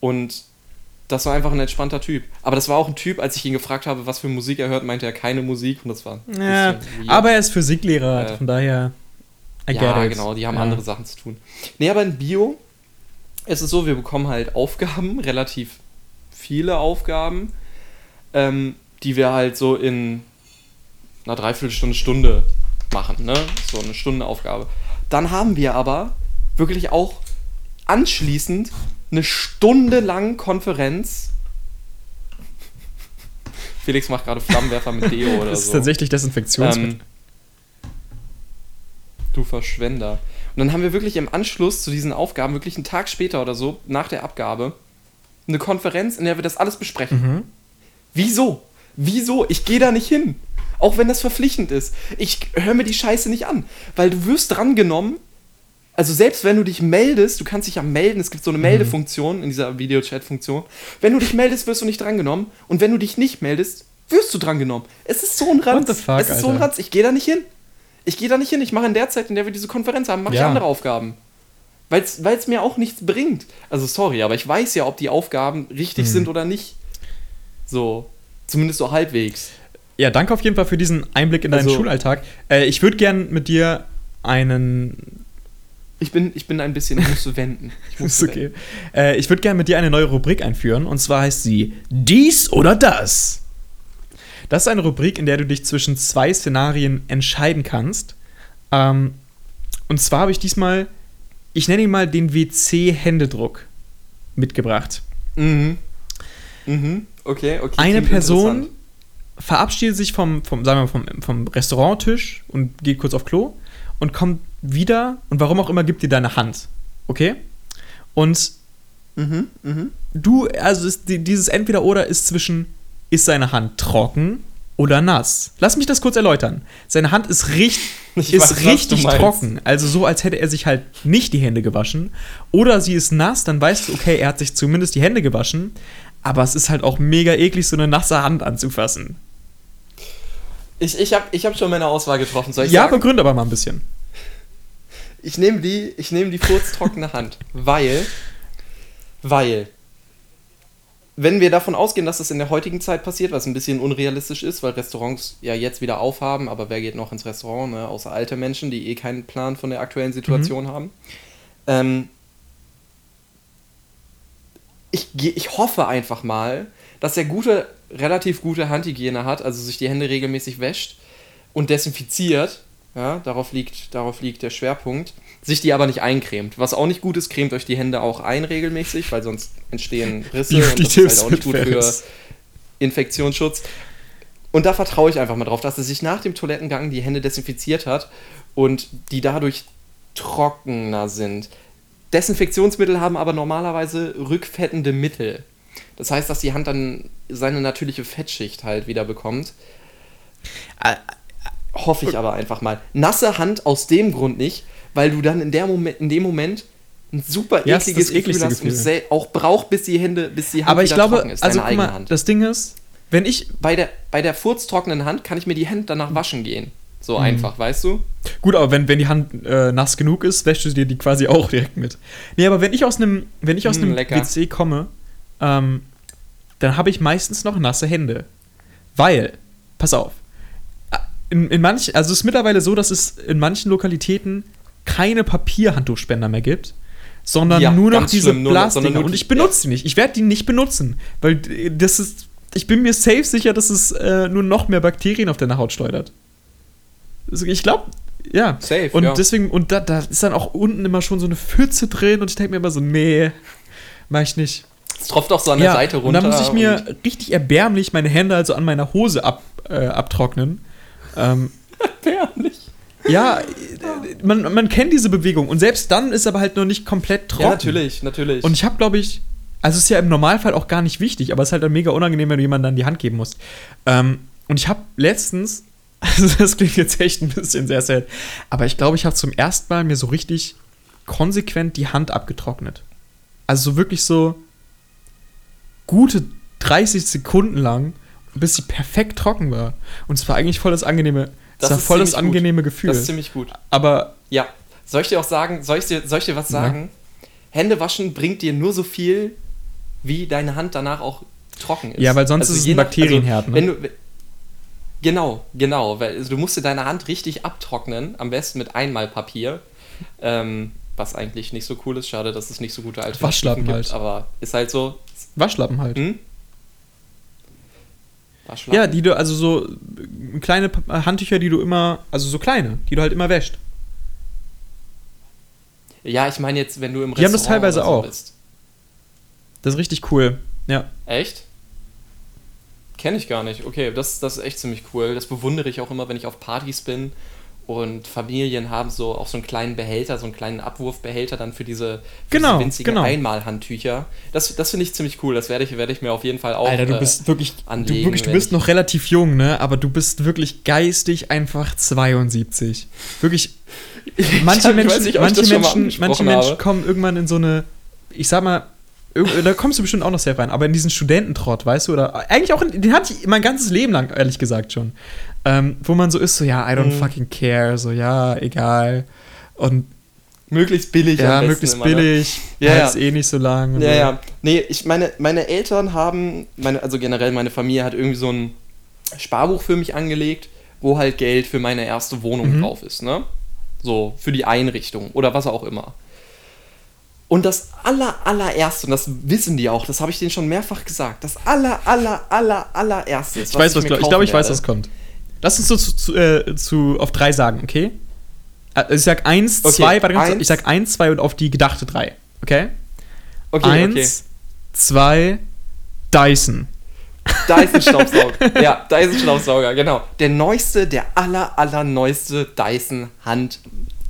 Und das war einfach ein entspannter Typ. Aber das war auch ein Typ, als ich ihn gefragt habe, was für Musik er hört, meinte er keine Musik. Und das war Ja, aber er ist Physiklehrer, Äh. von daher. I ja, genau, die haben Ja. andere Sachen zu tun. Nee, aber in Bio ist es so, wir bekommen halt Aufgaben, relativ viele Aufgaben, ähm, die wir halt so in einer Dreiviertelstunde, Stunde machen, ne? So eine Stunde Aufgabe. Dann haben wir aber wirklich auch anschließend eine Stunde lang Konferenz. Felix macht gerade Flammenwerfer mit Deo oder Das ist so. tatsächlich Desinfektionsmittel. Ähm, du Verschwender. Und dann haben wir wirklich im Anschluss zu diesen Aufgaben, wirklich einen Tag später oder so, nach der Abgabe, eine Konferenz, in der wir das alles besprechen. Mhm. Wieso? Wieso? Ich gehe da nicht hin. Auch wenn das verpflichtend ist. Ich höre mir die Scheiße nicht an. Weil du wirst drangenommen. Also selbst wenn du dich meldest, du kannst dich ja melden, es gibt so eine Meldefunktion in dieser Videochat-Funktion. Wenn du dich meldest, wirst du nicht drangenommen. Und wenn du dich nicht meldest, wirst du drangenommen. Es ist so ein Ranz. What the fuck, es ist so ein Alter? Ranz. Ich gehe da nicht hin. Ich gehe da nicht hin. Ich mache in der Zeit, in der wir diese Konferenz haben, mache ich Ja. andere Aufgaben. Weil es mir auch nichts bringt. Also sorry, aber ich weiß ja, ob die Aufgaben richtig Hm. sind oder nicht. So, zumindest so halbwegs. Ja, danke auf jeden Fall für diesen Einblick in deinen Also- Schulalltag. Äh, ich würde gern mit dir einen Ich bin, ich bin ein bisschen, ich musste wenden. Ich Ist musste okay. Äh, ich würde gerne mit dir eine neue Rubrik einführen und zwar heißt sie Dies oder das. Das ist eine Rubrik, in der du dich zwischen zwei Szenarien entscheiden kannst. Ähm, und zwar habe ich diesmal, ich nenne ihn mal den WC-Händedruck mitgebracht. Mhm. Mhm. Okay, okay. Eine Person. Verabschiedet sich vom, vom, sagen wir, vom, vom Restauranttisch und geht kurz auf Klo und kommt wieder und warum auch immer gibt dir deine Hand. Okay? Und Mhm. Mhm. du, also ist, die, dieses Entweder-Oder ist zwischen, ist seine Hand trocken oder nass? Lass mich das kurz erläutern. Seine Hand ist, richt, Ich ist weiß, richtig trocken, also so, als hätte er sich halt nicht die Hände gewaschen. Oder sie ist nass, dann weißt du, okay, er hat sich zumindest die Hände gewaschen, aber es ist halt auch mega eklig, so eine nasse Hand anzufassen. Ich, ich habe ich hab schon meine Auswahl getroffen. Soll ich Ja, sagen? begründe aber mal ein bisschen. Ich nehme die, ich nehme die furztrockene Hand, weil, weil, wenn wir davon ausgehen, dass das in der heutigen Zeit passiert, was ein bisschen unrealistisch ist, weil Restaurants ja jetzt wieder aufhaben, aber wer geht noch ins Restaurant, ne? außer alte Menschen, die eh keinen Plan von der aktuellen Situation haben. Ähm, ich, ich hoffe einfach mal, dass er gute, relativ gute Handhygiene hat, also sich die Hände regelmäßig wäscht und desinfiziert. Ja, darauf liegt, darauf liegt der Schwerpunkt. Sich die aber nicht eincremt. Was auch nicht gut ist, cremt euch die Hände auch ein regelmäßig, weil sonst entstehen Risse und das ist halt auch nicht gut für. Infektionsschutz. Und da vertraue ich einfach mal drauf, dass er sich nach dem Toilettengang die Hände desinfiziert hat und die dadurch trockener sind. Desinfektionsmittel haben aber normalerweise rückfettende Mittel. Das heißt, dass die Hand dann seine natürliche Fettschicht halt wieder bekommt. Äh, Hoffe ich aber einfach mal. Nasse Hand aus dem Grund nicht, weil du dann in, der Moment, in dem Moment ein super Ja, ekliges das Gefühl hast und Gefühl. auch braucht, bis die Hände, bis die Hand aber ich glaube, trocken ist, also deine guck mal, Hand. das Ding ist, wenn ich, Bei der, bei der furztrockenen Hand kann ich mir die Hände danach waschen gehen. So Mhm. einfach, weißt du? Gut, aber wenn, wenn die Hand äh, nass genug ist, wäschst du dir die quasi auch direkt mit. Nee, aber wenn ich aus einem, wenn ich aus Mm, einem lecker. WC komme, ähm, dann habe ich meistens noch nasse Hände. Weil, pass auf, in, in manch, also es ist mittlerweile so, dass es in manchen Lokalitäten keine Papierhandtuchspender mehr gibt, sondern Ja, nur noch diese schlimm, noch- Plastik. Und ich benutze die nicht. Ich werde die nicht benutzen, weil äh, das ist, ich bin mir safe sicher, dass es äh, nur noch mehr Bakterien auf deine Haut schleudert. Also ich glaube, ja. Safe, Und ja. deswegen, und da, da ist dann auch unten immer schon so eine Pfütze drin und ich denke mir immer so, nee, mach ich nicht. Es tropft auch so an der Seite runter. Und dann muss ich mir richtig erbärmlich meine Hände also an meiner Hose ab, äh, abtrocknen. Ähm, Erbärmlich. ja, man, man kennt diese Bewegung und selbst dann ist aber halt noch nicht komplett trocken. Ja, natürlich, natürlich. Und ich habe, glaube ich, also es ist ja im Normalfall auch gar nicht wichtig, aber es ist halt dann mega unangenehm, wenn du jemandem dann die Hand geben musst. Ähm, und ich habe letztens, also das klingt jetzt echt ein bisschen sehr sad, aber ich glaube, ich habe zum ersten Mal mir so richtig konsequent die Hand abgetrocknet. Also so wirklich so gute 30 Sekunden lang, bis sie perfekt trocken war. Und es war eigentlich voll das angenehme, das Das war voll das gut. angenehme Gefühl. das ist ziemlich gut. aber Ja. Soll ich dir auch sagen, soll ich dir, soll ich dir was Ja. sagen? Hände waschen bringt dir nur so viel, wie deine Hand danach auch trocken ist. Also Ja, weil sonst ist es ein Bakterienherd, ne? Wenn du, genau, genau. Weil also du musst dir deine Hand richtig abtrocknen, am besten mit Einmalpapier. Ähm, was eigentlich nicht so cool ist. Schade, dass es nicht so gute Alternativen Waschlappen gibt. halt. Aber ist halt so. Waschlappen halt. Hm? Waschlappen? Ja, die du, also so kleine Handtücher, die du immer, also so kleine, die du halt immer wäscht. ja, ich meine jetzt, wenn du im Die haben das Restaurant teilweise so auch. bist. Das ist richtig cool. Ja. Echt? Kenne ich gar nicht. Okay, das, das ist echt ziemlich cool. Das bewundere ich auch immer, wenn ich auf Partys bin und Familien haben so auch so einen kleinen Behälter, so einen kleinen Abwurfbehälter dann für diese, für Genau, diese winzigen genau. Einmalhandtücher. Das, das finde ich ziemlich cool. Das werde ich, werde ich mir auf jeden Fall auch. Alter, du äh, bist wirklich, du, anlegen, wirklich, du bist noch relativ jung, ne? Aber du bist wirklich geistig einfach 72. Wirklich. Manche Menschen, nicht, manche Menschen, manche Menschen kommen irgendwann in so eine, ich sag mal, da kommst du bestimmt auch noch sehr rein, aber in diesen Studententrott, weißt du, oder eigentlich auch, in, den hatte ich mein ganzes Leben lang, ehrlich gesagt schon. Ähm, wo man so ist, so, ja, I don't Mhm. fucking care, so, ja, egal. Und möglichst billig. ja, möglichst immer, ne? billig, Ja, halt's ja. eh nicht so lang. Ja, so. ja. Nee, ich meine, meine Eltern haben, meine, also generell meine Familie hat irgendwie so ein Sparbuch für mich angelegt, wo halt Geld für meine erste Wohnung Mhm. drauf ist, ne? So, für die Einrichtung oder was auch immer. Und das aller, allererste, und das wissen die auch, das habe ich denen schon mehrfach gesagt, das aller, aller, aller, allererste ist, Ich weiß, was, mir glaub- ich glaube, ich weiß, was kommt. Lass uns so zu, zu, äh, zu auf drei sagen, okay? Also ich sag eins, Okay, zwei, warte ganz eins. ich sag eins, zwei und auf die gedachte drei. Okay? Okay, eins, okay. zwei, Dyson. Dyson Staubsauger. ja, Dyson Staubsauger, genau. Der neueste, der aller, aller neueste Dyson Hand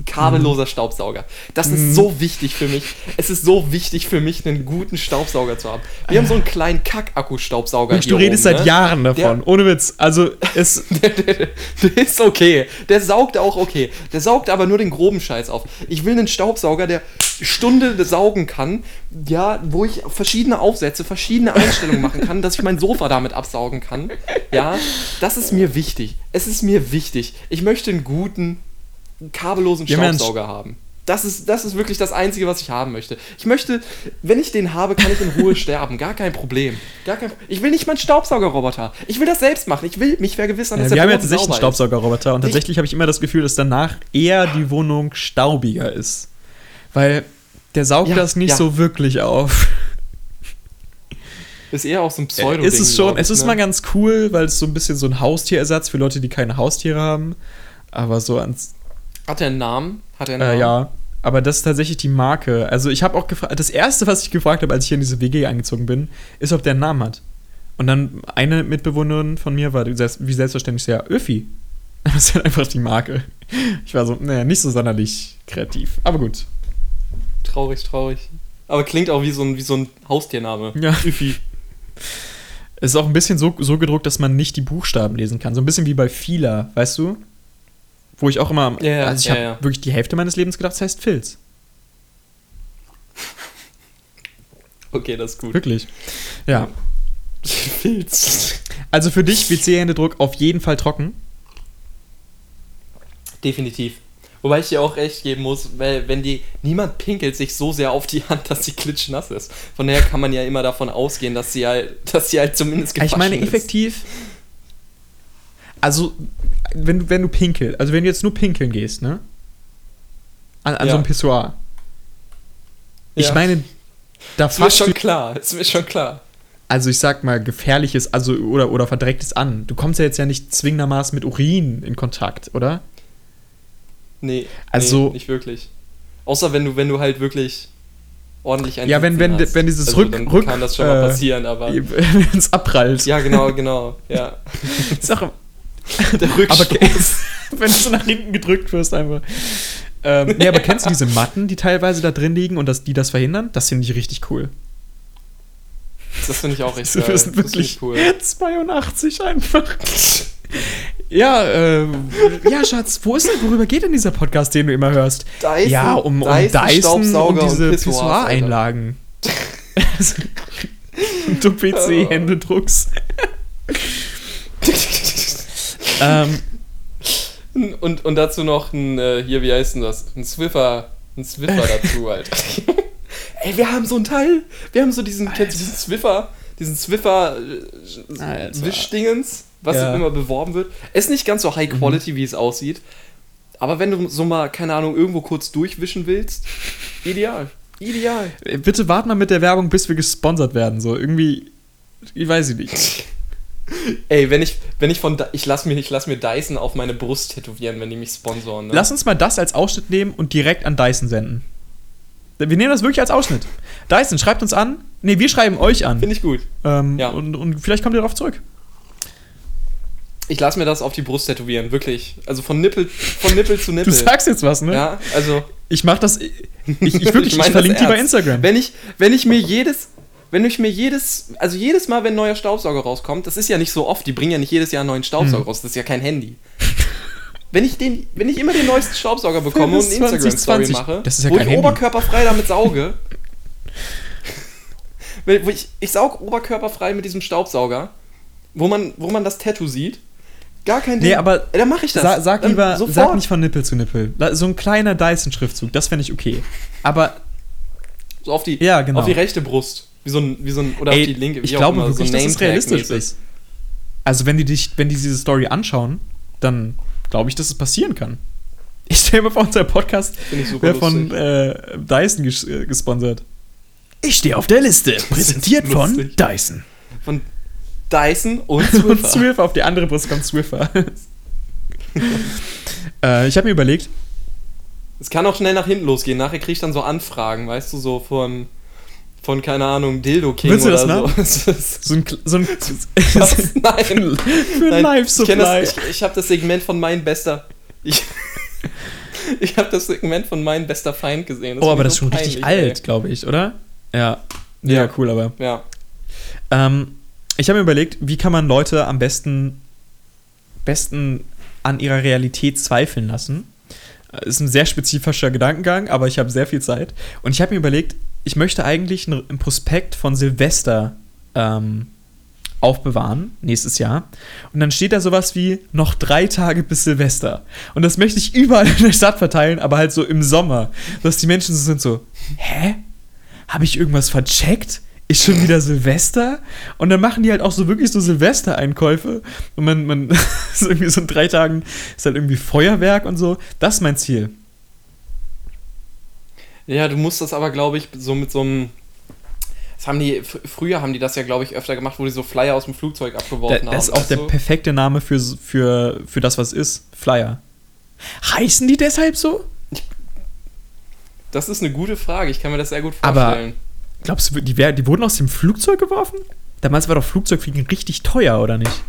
kabelloser Staubsauger. Das ist so wichtig für mich. Es ist so wichtig für mich, einen guten Staubsauger zu haben. Wir haben so einen kleinen Kack-Akku-Staubsauger Mensch, du redest oben, seit ne? Jahren davon. Der- Ohne Witz. Also, es. der, der, der ist okay. Der saugt auch okay. Der saugt aber nur den groben Scheiß auf. Ich will einen Staubsauger, der Stunde saugen kann, ja, wo ich verschiedene Aufsätze, verschiedene Einstellungen machen kann, dass ich mein Sofa damit absaugen kann. Ja, das ist mir wichtig. Es ist mir wichtig. Ich möchte einen guten, kabellosen Wir haben ja einen Staubsauger haben. Das ist, das ist wirklich das Einzige, was ich haben möchte. Ich möchte, wenn ich den habe, kann ich in Ruhe sterben. Gar kein Problem. Gar kein, ich will nicht mal einen Staubsaugerroboter. Ich will das selbst machen. Ich will mich vergewissern, Ja, dass wir der haben ja tatsächlich einen. Staubsaugerroboter und Ich- tatsächlich habe ich immer das Gefühl, dass danach eher die Wohnung staubiger ist. Weil der saugt Ja, das nicht ja. so wirklich auf. Ist eher auch so ein pseudo ist es schon, ich, es ist ne? mal ganz cool, weil es so ein bisschen so ein Haustierersatz für Leute, die keine Haustiere haben. Aber so ans. Hat er einen Namen? Hat er einen Namen? Äh, ja. Aber das ist tatsächlich die Marke. Also ich habe auch gefragt, das erste, was ich gefragt habe, als ich hier in diese WG eingezogen bin, ist, ob der einen Namen hat. Und dann eine Mitbewohnerin von mir war wie selbstverständlich sehr Öffi. Das ist halt einfach die Marke. Ich war so, naja, nicht so sonderlich kreativ. Aber gut. Traurig, traurig. Aber klingt auch wie so ein, wie so ein Haustiername. Ja. Üffi. Es ist auch ein bisschen so, so gedruckt, dass man nicht die Buchstaben lesen kann. So ein bisschen wie bei Fila, weißt du? Wo ich auch immer, Ja, also ich ja, habe ja. wirklich die Hälfte meines Lebens gedacht, es heißt Filz. Okay, das ist gut. Wirklich. Ja. Filz. Also für dich WC-Händedruck auf jeden Fall trocken. Definitiv. Wobei ich dir auch recht geben muss, weil wenn die, niemand pinkelt sich so sehr auf die Hand, dass sie klitschnass ist. Von daher kann man ja immer davon ausgehen, dass sie halt, dass sie halt zumindest ich meine, gewaschen ist. Also, wenn du, wenn du pinkel, also wenn du jetzt nur pinkeln gehst, ne? An, an Ja. so einem Pissoir. Ich Ja. meine, da Ist mir schon klar, ist mir schon klar. also ich sag mal, gefährliches, also oder, oder verdrecktes an. Du kommst ja jetzt ja nicht zwingendermaßen mit Urin in Kontakt, oder? Nee, Also- nee, nicht wirklich. Außer wenn du, wenn du halt wirklich ordentlich ein Ja, wenn- wenn- hast. wenn dieses also, Rück- Rück- kann das schon mal äh, passieren, aber. Wenn es abprallt. Ja, genau, genau. Ja. Ist auch, Der aber Rückstoß. wenn du so nach hinten gedrückt wirst einfach. Ähm, nee, aber kennst du diese Matten, die teilweise da drin liegen und das, die das verhindern? Das finde ich richtig cool. Das finde ich auch richtig Wir geil. sind Das wirklich ich cool. 82 einfach. Ja, ähm, ja, Schatz, wo ist denn, worüber geht denn dieser Podcast, den du immer hörst? Dyson, ja, um, um Dyson, Dyson, und diese. Pissoir-Einlagen. du PC-Händedrucks. Ähm, Und, und dazu noch ein, äh, hier, wie heißt denn das? Ein Swiffer, ein Swiffer dazu halt. Ey, wir haben so ein Teil, wir haben so diesen, du diesen Swiffer, diesen Swiffer äh, Alter. Was Ja. immer beworben wird. Ist nicht ganz so high quality, wie es aussieht. Aber wenn du so mal, keine Ahnung, irgendwo kurz durchwischen willst, ideal. Ideal. bitte wart mal mit der Werbung, bis wir gesponsert werden. So irgendwie, ich weiß nicht. Ey, wenn ich, wenn ich von, ich lass mir, ich lass mir Dyson auf meine Brust tätowieren, wenn die mich sponsoren. Ne? Lass uns mal das als Ausschnitt nehmen und direkt an Dyson senden. Wir nehmen das wirklich als Ausschnitt. Dyson, schreibt uns an. Nee, wir schreiben euch an. Finde ich gut. Ähm, Ja. und, und vielleicht kommt ihr darauf zurück. Ich lass mir das auf die Brust tätowieren, wirklich. Also von Nippel, von Nippel zu Du Nippel. sagst jetzt was, ne? Ja, also. Ich mach das. Ich, ich wirklich, ich, mein das verlinke die bei. Instagram. Wenn ich, wenn ich mir jedes, wenn ich mir jedes, also jedes Mal, wenn ein neuer Staubsauger rauskommt, das ist ja nicht so oft, die bringen ja nicht jedes Jahr einen neuen Staubsauger Hm. raus, das ist ja kein Handy. Wenn ich, den, wenn ich immer den neuesten Staubsauger bekomme und eine Instagram-Story 2020, mache, das ist ja wo kein ich Handy. oberkörperfrei damit sauge, wo ich, ich saug oberkörperfrei mit diesem Staubsauger, wo man, wo man das Tattoo sieht, gar kein Ding. Nee, aber dann mache ich das. Sa sag Dann lieber, sofort. sag nicht von Nippel zu Nippel. So ein kleiner Dyson-Schriftzug, das fände ich okay. Aber So auf die, Ja, genau. auf die rechte Brust. Wie so ein, wie so ein oder ey, auf die linke. Wie ich auch glaube immer, wirklich, so dass es realistisch ist. Also wenn die dich, wenn die diese Story anschauen, dann glaube ich, dass es passieren kann. Ich stelle mir vor, unser Podcast wäre von äh, Dyson ges äh, gesponsert. Ich stehe auf der Liste, präsentiert von. Dyson. Von Dyson und Und Swiffer. Swiffer, auf die andere Brust kommt Swiffer. äh, ich habe mir überlegt, Es kann auch schnell nach hinten losgehen. Nachher krieg ich dann so Anfragen, weißt du, so von, von keine Ahnung, Dildo King Willst du das oder so. So ein, so ein Was? Nein. für Nein, Live ich Supply. das, ich, ich habe das Segment von mein bester. Ich, ich habe das Segment von mein bester Feind gesehen. oh, find aber ich das ist schon richtig peinlich, alt, glaube ich, oder? Ja. Ja, Ja. cool, aber. Ja. Ähm, ich habe mir überlegt, wie kann man Leute am besten, besten an ihrer Realität zweifeln lassen. Äh, Ist ein sehr spezifischer Gedankengang, aber ich habe sehr viel Zeit. Und ich habe mir überlegt, ich möchte eigentlich ein, ein Prospekt von Silvester ähm, aufbewahren, nächstes Jahr. Und dann steht da sowas wie noch drei Tage bis Silvester. Und das möchte ich überall in der Stadt verteilen, aber halt so im Sommer. Dass die Menschen so sind so, hä? Habe ich irgendwas vercheckt? Ist schon wieder Silvester? Und dann machen die halt auch so wirklich so Silvestereinkäufe. Und man, man ist irgendwie so in drei Tagen ist halt irgendwie Feuerwerk und so. Das ist mein Ziel. Ja, du musst das aber, glaube ich, so mit so einem. Das haben die, fr- früher haben die das ja, glaube ich, öfter gemacht, wo die so Flyer aus dem Flugzeug abgeworfen Da, das ist haben. auch der du? perfekte Name für, für, für das, was ist. Flyer. Heißen die deshalb so? Das ist eine gute Frage. Ich kann mir das sehr gut Aber- vorstellen. Glaubst du, die, die wurden aus dem Flugzeug geworfen? Damals war doch Flugzeugfliegen richtig teuer, oder nicht?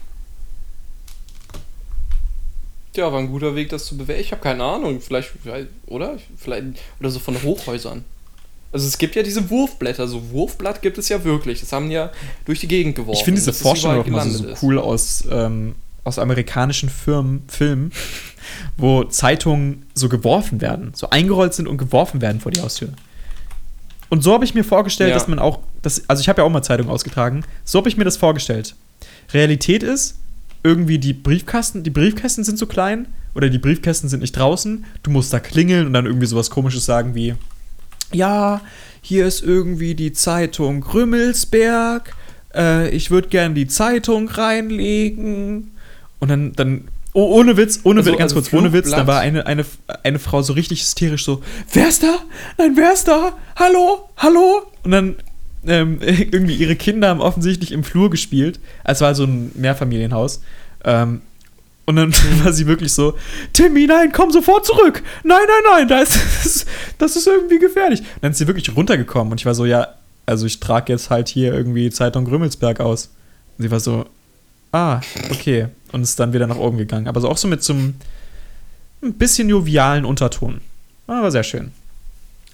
Ja, war ein guter Weg, das zu bewerten. Ich habe keine Ahnung. Vielleicht, oder? Vielleicht, oder so von Hochhäusern. Also es gibt ja diese Wurfblätter. So Wurfblatt gibt es ja wirklich. Das haben ja durch die Gegend geworfen. Ich finde diese dass es Vorstellung auch immer so, so cool aus, ähm, aus amerikanischen Firmen, Filmen, wo Zeitungen so geworfen werden, so eingerollt sind und geworfen werden vor die Haustür. Und so habe ich mir vorgestellt, Ja. dass man auch, das, also ich habe ja auch mal Zeitungen ausgetragen, so habe ich mir das vorgestellt. Realität ist, irgendwie die Briefkasten, die Briefkästen sind so klein oder die Briefkästen sind nicht draußen, du musst da klingeln und dann irgendwie sowas komisches sagen wie, ja, hier ist irgendwie die Zeitung Rümmelsberg, äh, ich würde gern die Zeitung reinlegen. Und dann, dann oh, ohne Witz, ohne Also- Witz, ganz also kurz, ohne Witz, da Flugblatt. war eine, eine, eine Frau so richtig hysterisch so, wer ist da? Nein, wer ist da? Hallo? Hallo? Und dann ähm, irgendwie ihre Kinder haben offensichtlich im Flur gespielt. Es war so ein Mehrfamilienhaus. Ähm, und dann war sie wirklich so, Timmy, nein, komm sofort zurück. Nein, nein, nein, das, ist, das ist irgendwie gefährlich. Und dann ist sie wirklich runtergekommen und ich war so, ja, also ich trage jetzt halt hier irgendwie Zeitung Grümmelsberg aus. Und sie war so, ah, okay. Und ist dann wieder nach oben gegangen. Aber so auch so mit so einem ein bisschen jovialen Unterton. Aber sehr schön.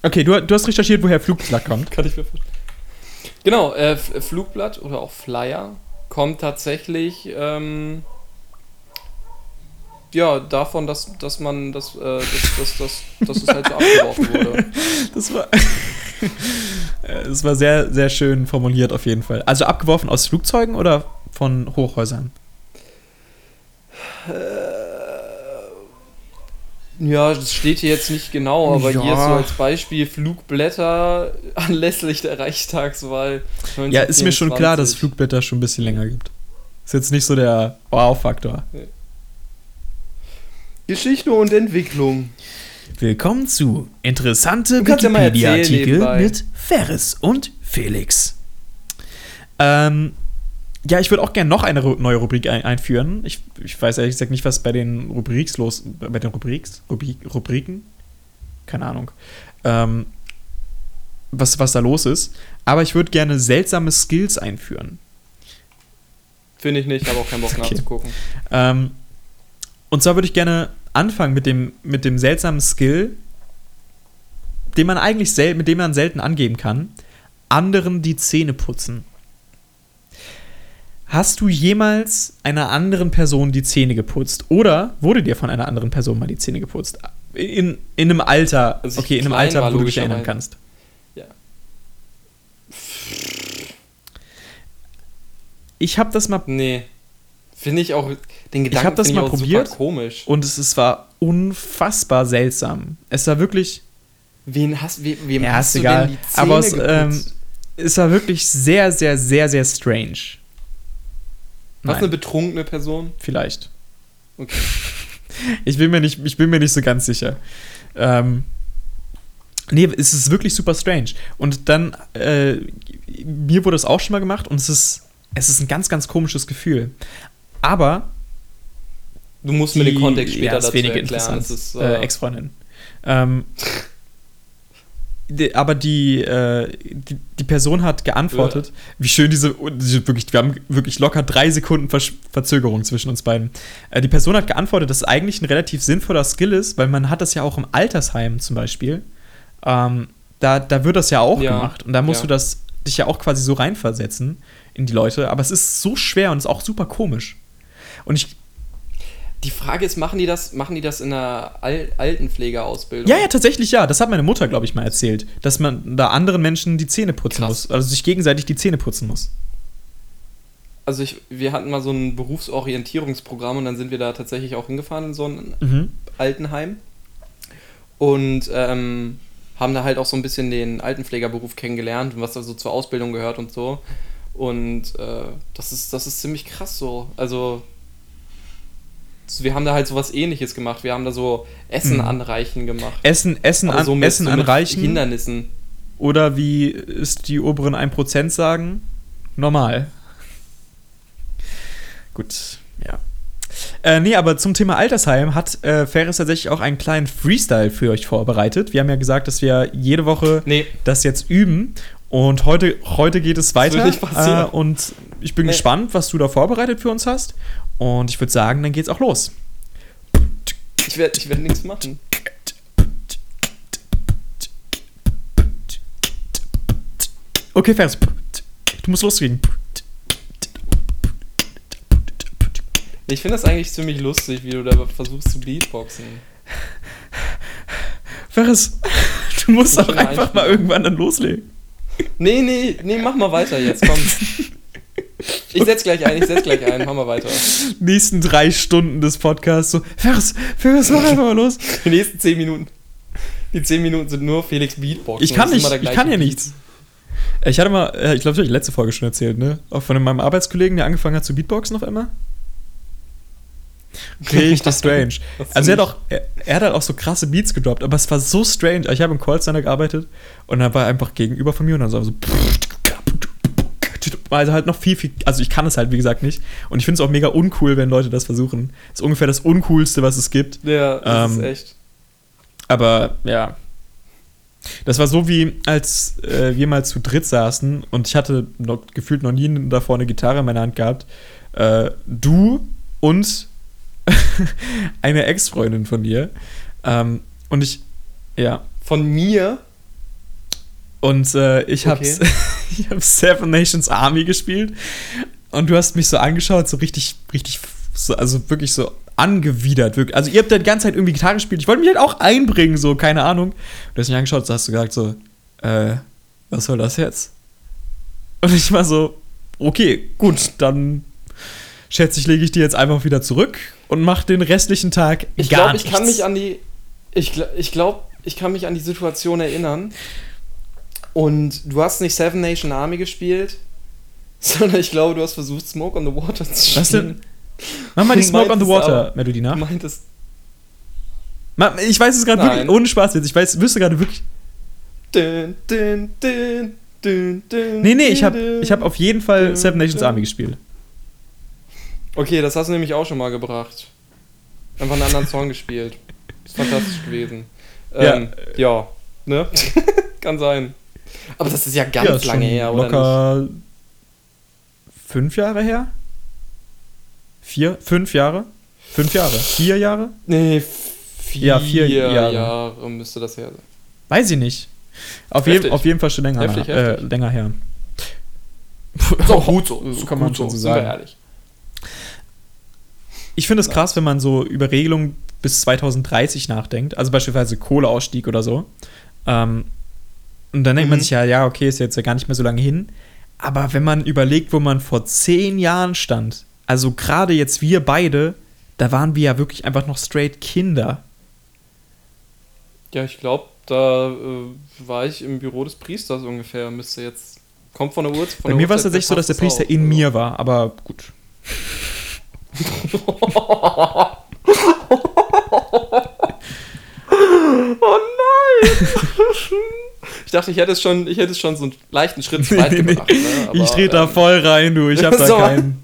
Okay, du, du hast recherchiert, woher Flugblatt kommt. Kann ich mir vorstellen. Genau, äh, Flugblatt oder auch Flyer kommt tatsächlich ähm, ja davon, dass, dass man das, äh, dass, dass, dass, dass es halt so abgeworfen wurde. Das war, das war sehr, sehr schön formuliert auf jeden Fall. Also abgeworfen aus Flugzeugen oder von Hochhäusern? Ja, das steht hier jetzt nicht genau, aber Ja. hier ist so als Beispiel Flugblätter anlässlich der Reichstagswahl. Ja, ist mir schon klar, dass es 1924. Flugblätter schon ein bisschen länger gibt. Ist jetzt nicht so der Wow-Faktor. Geschichte und Entwicklung. Willkommen zu interessante ja Wikipedia-Artikel mit Ferris und Felix. Ähm, ja, ich würde auch gerne noch eine neue Rubrik ein einführen. Ich, ich weiß ehrlich gesagt nicht, was bei den Rubriks los, bei den Rubriks, Rubrik, Rubriken, keine Ahnung, ähm, was, was da los ist. Aber ich würde gerne seltsame Skills einführen. Finde ich nicht, habe auch keinen Bock Okay. nachzugucken. Ähm, und zwar würde ich gerne anfangen mit dem, mit dem seltsamen Skill, den man eigentlich sel mit dem man selten angeben kann, anderen die Zähne putzen. Hast du jemals einer anderen Person die Zähne geputzt? Oder wurde dir von einer anderen Person mal die Zähne geputzt? In, in einem Alter, Als ich okay, in einem Alter, wo du dich erinnern kannst. Ja. Ich habe das mal Nee. Finde ich auch, den Gedanken hab das finde mal probiert. komisch. und es, es war unfassbar seltsam. Es war wirklich Wen hast, we, wem Ja, hast du egal. denn die Zähne Aber es, ähm, es war wirklich sehr, sehr, sehr, sehr strange. Was Nein, eine betrunkene Person? vielleicht. Okay. Ich bin mir nicht, ich bin mir nicht so ganz sicher. Ähm, nee, es ist wirklich super strange. Und dann, äh, mir wurde es auch schon mal gemacht und es ist, es ist ein ganz, ganz komisches Gefühl. Aber Du musst mir den Kontext später ja, dazu erklären. Das ist, äh, äh, Ex-Freundin. Ähm, die, aber die, äh, die, die Person hat geantwortet, wie schön diese, diese, wirklich, wir haben wirklich locker drei Sekunden Versch Verzögerung zwischen uns beiden. Äh, die Person hat geantwortet, dass es eigentlich ein relativ sinnvoller Skill ist, weil man hat das ja auch im Altersheim zum Beispiel. Ähm, da, da wird das ja auch Ja, gemacht und da musst ja. du das dich ja auch quasi so reinversetzen in die Leute, aber es ist so schwer und ist auch super komisch. Und ich, die Frage ist, machen die das, machen die das in einer Al Altenpflegeausbildung? Ja, ja, tatsächlich ja. Das hat meine Mutter, glaube ich, mal erzählt, dass man da anderen Menschen die Zähne putzen Krass. muss. Also sich gegenseitig die Zähne putzen muss. Also ich, wir hatten mal so ein Berufsorientierungsprogramm und dann sind wir da tatsächlich auch hingefahren in so ein Mhm. Altenheim und ähm, haben da halt auch so ein bisschen den Altenpflegerberuf kennengelernt und was da so zur Ausbildung gehört und so. Und äh, das, ist, das ist ziemlich krass so. Also so, wir haben da halt so was ähnliches gemacht. Wir haben da so Essen Mhm. anreichen gemacht. Essen, Essen, an, so mit- Essen so anreichen. Hindernissen. Oder wie es die oberen 1% sagen, normal. Gut, ja. Äh, nee, aber zum Thema Altersheim hat äh, Ferris tatsächlich auch einen kleinen Freestyle für euch vorbereitet. Wir haben ja gesagt, dass wir jede Woche Nee, das jetzt üben. Und heute, heute geht es weiter. Äh, und ich bin Nee. gespannt, was du da vorbereitet für uns hast. Und ich würde sagen, dann geht's auch los. ich werde ich werd nichts machen. Okay, Ferris. Du musst loslegen. Ich finde das eigentlich ziemlich lustig, wie du da versuchst zu Beatboxen. Ferris, du musst Ich doch einfach mal einspielen. irgendwann dann loslegen. Nee, nee, nee, mach mal weiter jetzt, komm. Ich setz gleich ein, ich setz gleich ein, mach mal weiter. Nächsten drei Stunden des Podcasts so, Ferris, Ferris, mach einfach mal los. Die nächsten 10 Minuten. Die 10 Minuten sind nur Felix Beatboxen. Ich kann nicht, ich kann ja nichts. Ich hatte mal, äh, ich glaube, ich habe die letzte Folge schon erzählt, ne? Auch von meinem Arbeitskollegen, der angefangen hat zu Beatboxen auf einmal. Richtig strange. Also er hat auch, er, er hat halt auch so krasse Beats gedroppt, aber es war so strange. Ich habe im Callcenter gearbeitet und dann war er einfach gegenüber von mir und dann so, so also halt noch viel, viel, also ich kann es halt, wie gesagt, nicht. Und ich finde es auch mega uncool, wenn Leute das versuchen. Das ist ungefähr das Uncoolste, was es gibt. Ja, das Ähm, ist echt. Aber ja. Das war so wie, als äh, wir mal zu dritt saßen und ich hatte noch, gefühlt noch nie davor eine Gitarre in meiner Hand gehabt. Äh, du und eine Ex-Freundin von dir. Ähm, und ich, ja. Von mir? Und äh, ich habe Okay. ich hab Seven Nations Army gespielt und du hast mich so angeschaut, so richtig, richtig, so, also wirklich so angewidert. Wirklich. Also ihr habt ja die ganze Zeit irgendwie Gitarre gespielt. Ich wollte mich halt auch einbringen, so, keine Ahnung. Du hast mich angeschaut, so hast du gesagt so, äh, was soll das jetzt? Und ich war so, okay, gut, dann schätze ich, lege ich die jetzt einfach wieder zurück und mach den restlichen Tag Ich gar glaube, ich kann nichts. mich an die. Ich, ich glaube, ich kann mich an die Situation erinnern. Und du hast nicht Seven Nation Army gespielt, sondern ich glaube, du hast versucht, Smoke on the Water zu spielen. Was denn? Mach mal die Du Smoke on the meintest Water Melodie Du nach. meintest. Ma- Ich weiß es gerade wirklich, ohne Spaß jetzt. Ich weiß, wüsste gerade wirklich. Dün, dün, dün, dün, dün, Nee, nee, ich habe ich hab auf jeden Fall Seven Nations Army gespielt. Okay, das hast du nämlich auch schon mal gebracht. Einfach einen anderen Song gespielt. Ist fantastisch gewesen. Ja. Ähm, ja, ne? Kann sein. Aber das ist ja ganz Ja, ist lange her, oder? Nicht? Locker fünf Jahre her? Vier? Fünf Jahre? Fünf Jahre? Vier Jahre? Nee, vier, Ja, vier Jahre. Jahre. müsste das her sein. Weiß ich nicht. Auf, jeden, auf jeden Fall schon länger, Heftig, äh, heftig. länger her. Auch gut so. So kann man schon so sagen. ehrlich. Ich finde es krass, wenn man so über Regelungen bis 2030 nachdenkt, also beispielsweise Kohleausstieg oder so. Ähm, und dann denkt mhm. man sich ja, ja, okay, ist jetzt ja gar nicht mehr so lange hin. Aber wenn man überlegt, wo man vor zehn Jahren stand, also gerade jetzt wir beide, da waren wir ja wirklich einfach noch straight Kinder. Ja, ich glaube, da äh, war ich im Büro des Priesters ungefähr, müsste jetzt. Kommt von der Uhrzeit. Bei der mir war es tatsächlich so, dass der Priester auch, in oder? mir war, aber gut. oh nein! Ich dachte, ich hätte es schon, ich hätte es schon so einen leichten Schritt zu weit Nee, nee, gebracht. Ne? Aber, ich trete da ähm, voll rein, du. Ich hab da keinen.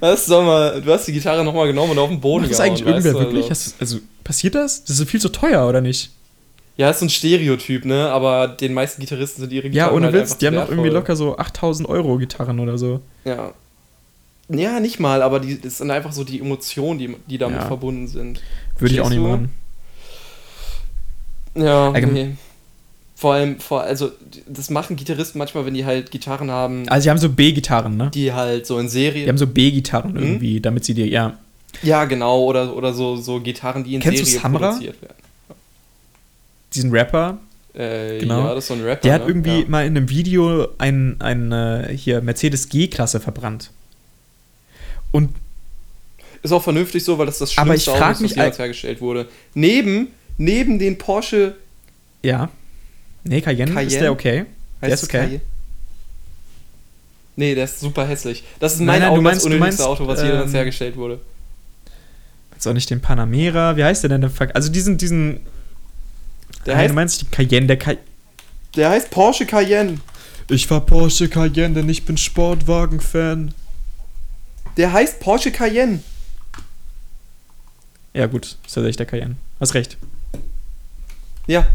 Was soll mal, du hast die Gitarre nochmal genommen und auf den Boden Macht das gehauen, eigentlich irgendwer weißt wirklich? Also. Also, passiert das? Das ist viel zu teuer, oder nicht? Ja, ist so ein Stereotyp, ne? Aber den meisten Gitarristen sind ihre Ja, Gitarren ohne halt Witz. Die haben doch irgendwie locker so 8000 Euro Gitarren oder so. Ja. Ja, nicht mal, aber die, das sind einfach so die Emotionen, die, die damit Ja. verbunden sind. Würde ich auch nicht du? machen. Ja, Allgeme- nee. Vor allem, vor, also, das machen Gitarristen manchmal, wenn die halt Gitarren haben, Also, die haben so B-Gitarren, ne? die halt so in Serie. Die haben so B-Gitarren Mhm. irgendwie, damit sie dir, ja. ja, genau, oder, oder so, so Gitarren, die in Kennst du Serie Samra? produziert werden. Diesen Rapper, Äh, Genau. Ja, das ist so ein Rapper. der hat ne? irgendwie Ja. mal in einem Video ein, ein äh, hier Mercedes G-Klasse verbrannt. Und Ist auch vernünftig so, weil das das Aber ich schlimmste Auto ist, das jemals hergestellt wurde. Neben, neben den Porsche ja. Nee, Cayenne, ist Cayenne? der okay. Heißt Der ist okay. Cayenne? Nee, der ist super hässlich. Das ist mein nein, Auto, meinst- das unnötigste meinst, Auto, was jemals ähm, hergestellt wurde. Jetzt auch nicht den Panamera. Wie heißt der denn? Also diesen, diesen. Der Nein, heißt, du meinst den Cayenne, der Cayenne. der heißt Porsche Cayenne. Ich fahr Porsche Cayenne, denn ich bin Sportwagen-Fan. Der heißt Porsche Cayenne. Ja, gut, ist tatsächlich der Cayenne. Hast recht. Ja,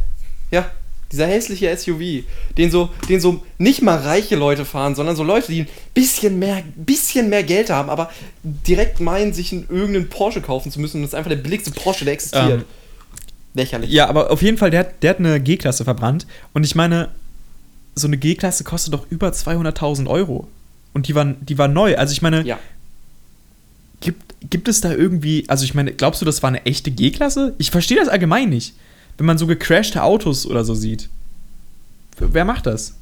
ja. Dieser hässliche SUV, den so, den so nicht mal reiche Leute fahren, sondern so Leute, die ein bisschen mehr, bisschen mehr Geld haben, aber direkt meinen, sich einen irgendeinen Porsche kaufen zu müssen. Und das ist einfach der billigste Porsche, der existiert. Ähm, Lächerlich. Ja, aber auf jeden Fall, der, hat- der hat eine G-Klasse verbrannt. Und ich meine, so eine G-Klasse kostet doch über 200.000 Euro. Und die war, die war neu. Also ich meine, Ja. gibt, gibt es da irgendwie, also ich meine, glaubst du, das war eine echte G-Klasse? Ich verstehe das allgemein nicht. Wenn man so gecrashte Autos oder so sieht. Wer macht das?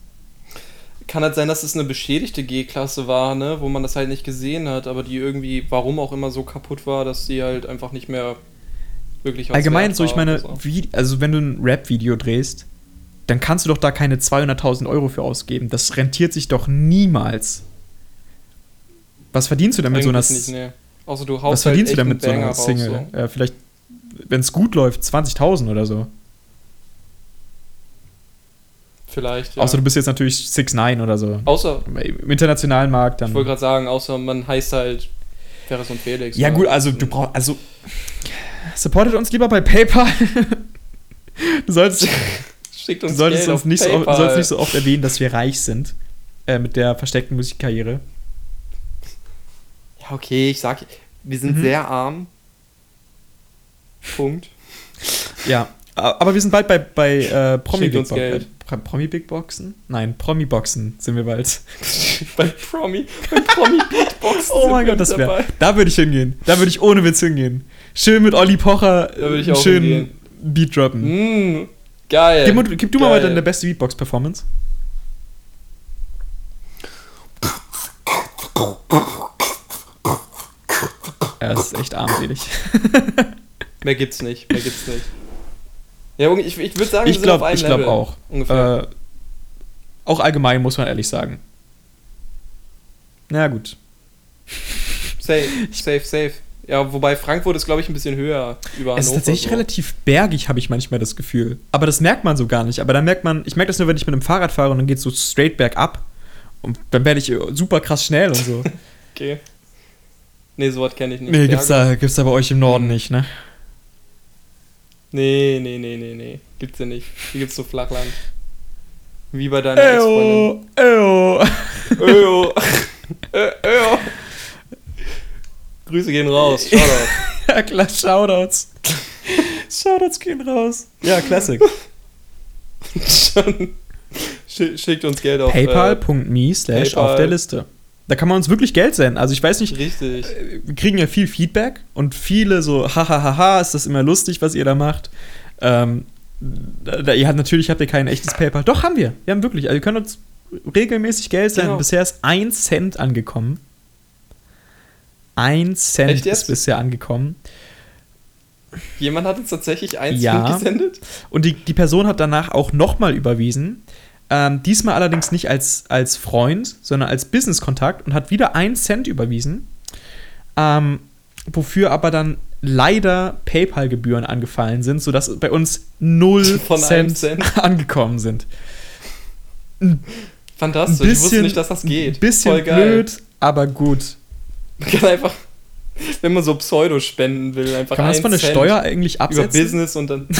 Kann halt sein, dass es eine beschädigte G-Klasse war, ne, wo man das halt nicht gesehen hat, aber die irgendwie, warum auch immer so kaputt war, dass sie halt einfach nicht mehr wirklich was Allgemein so, ich meine, so. wie, also wenn du ein Rap-Video drehst, dann kannst du doch da keine 200.000 Euro für ausgeben. Das rentiert sich doch niemals. Was verdienst du denn mit so einer, nicht, nee. Außer du haust was verdienst du halt denn mit so einer Single? So. Ja, vielleicht, wenn es gut läuft, 20.000 oder so. Vielleicht, ja. Außer du bist jetzt natürlich 6 9 oder so. außer, Im internationalen Markt dann. ich wollte gerade sagen, außer man heißt halt Ferris und Felix. Ja, gut, also du brauchst. Also. Supportet uns lieber bei PayPal. du solltest, Schickt du uns solltest Geld uns nicht so, du sollst nicht so oft erwähnen, dass wir reich sind. Äh, mit der versteckten Musikkarriere. Ja, okay, ich sag, wir sind Mhm. sehr arm. Punkt. Ja. Aber wir sind bald bei, bei äh, Promi Big uns Bo- Geld. äh, Pro- Promi Big Boxen? Nein, Promi Boxen sind wir bald. bei Promi, bei Promi Beatbox. Oh mein Gott, das wäre. Da würde ich hingehen. Da würde ich ohne Witz hingehen. Schön mit Olli Pocher einen auch schönen hingehen. Beat droppen. Mm, geil. Gib, mal- gib du mal Geil. weiter deine beste Beatbox-Performance. Ja, das ist echt armselig. Mehr gibt's nicht, mehr gibt's nicht. Ja, ich, ich würde sagen, Ich glaube auf einem ich auch. Ungefähr. Äh, auch allgemein, muss man ehrlich sagen. Na gut. safe, safe, safe. Ja, wobei Frankfurt ist, glaube ich, ein bisschen höher über Es ist Hannover tatsächlich so. relativ bergig, habe ich manchmal das Gefühl. Aber das merkt man so gar nicht. Aber dann merkt man, ich merke das nur, wenn ich mit dem Fahrrad fahre und dann geht es so straight bergab. Und dann werde ich äh, super krass schnell und so. Okay. Nee, sowas kenne ich nicht. nee, gibt's Berge. da, gibt's da bei euch im Norden nicht, ne? Nee, nee, nee, nee, nee. Gibt's ja nicht. Hier gibt's so Flachland. Wie bei deiner Ex-Freundin. Öo. Ö- Öo. Grüße gehen raus. Shoutout. Ja, klar, Shoutouts. Shoutouts gehen raus. Ja, Classic. Schickt uns Geld auf. PayPal.me slash auf der Liste. Da kann man uns wirklich Geld senden. Also ich weiß Äh, nicht, richtig. wir kriegen ja viel Feedback und viele so, hahaha, ist das immer lustig, was ihr da macht. Ähm, da, ihr habt natürlich habt ihr kein echtes PayPal. Doch, haben wir. Wir haben wirklich. Also ihr könnt uns regelmäßig Geld senden. Genau. Bisher ist ein Cent angekommen. Ein Cent ist bisher angekommen. Jemand hat uns tatsächlich eins Ja. gesendet. Und die, die Person hat danach auch nochmal überwiesen. Ähm, diesmal allerdings nicht als, als Freund, sondern als Business-Kontakt und hat wieder einen Cent überwiesen. Ähm, wofür aber dann leider PayPal-Gebühren angefallen sind, sodass bei uns 0 Von einem Cent, Cent. angekommen sind. Fantastisch. Ein ich wusste bisschen- nicht, dass das geht. Ein bisschen Voll geil. blöd, aber gut. Man kann einfach, wenn man so Pseudo spenden will, einfach Kann man das von der Steuer eigentlich über absetzen? Business und dann.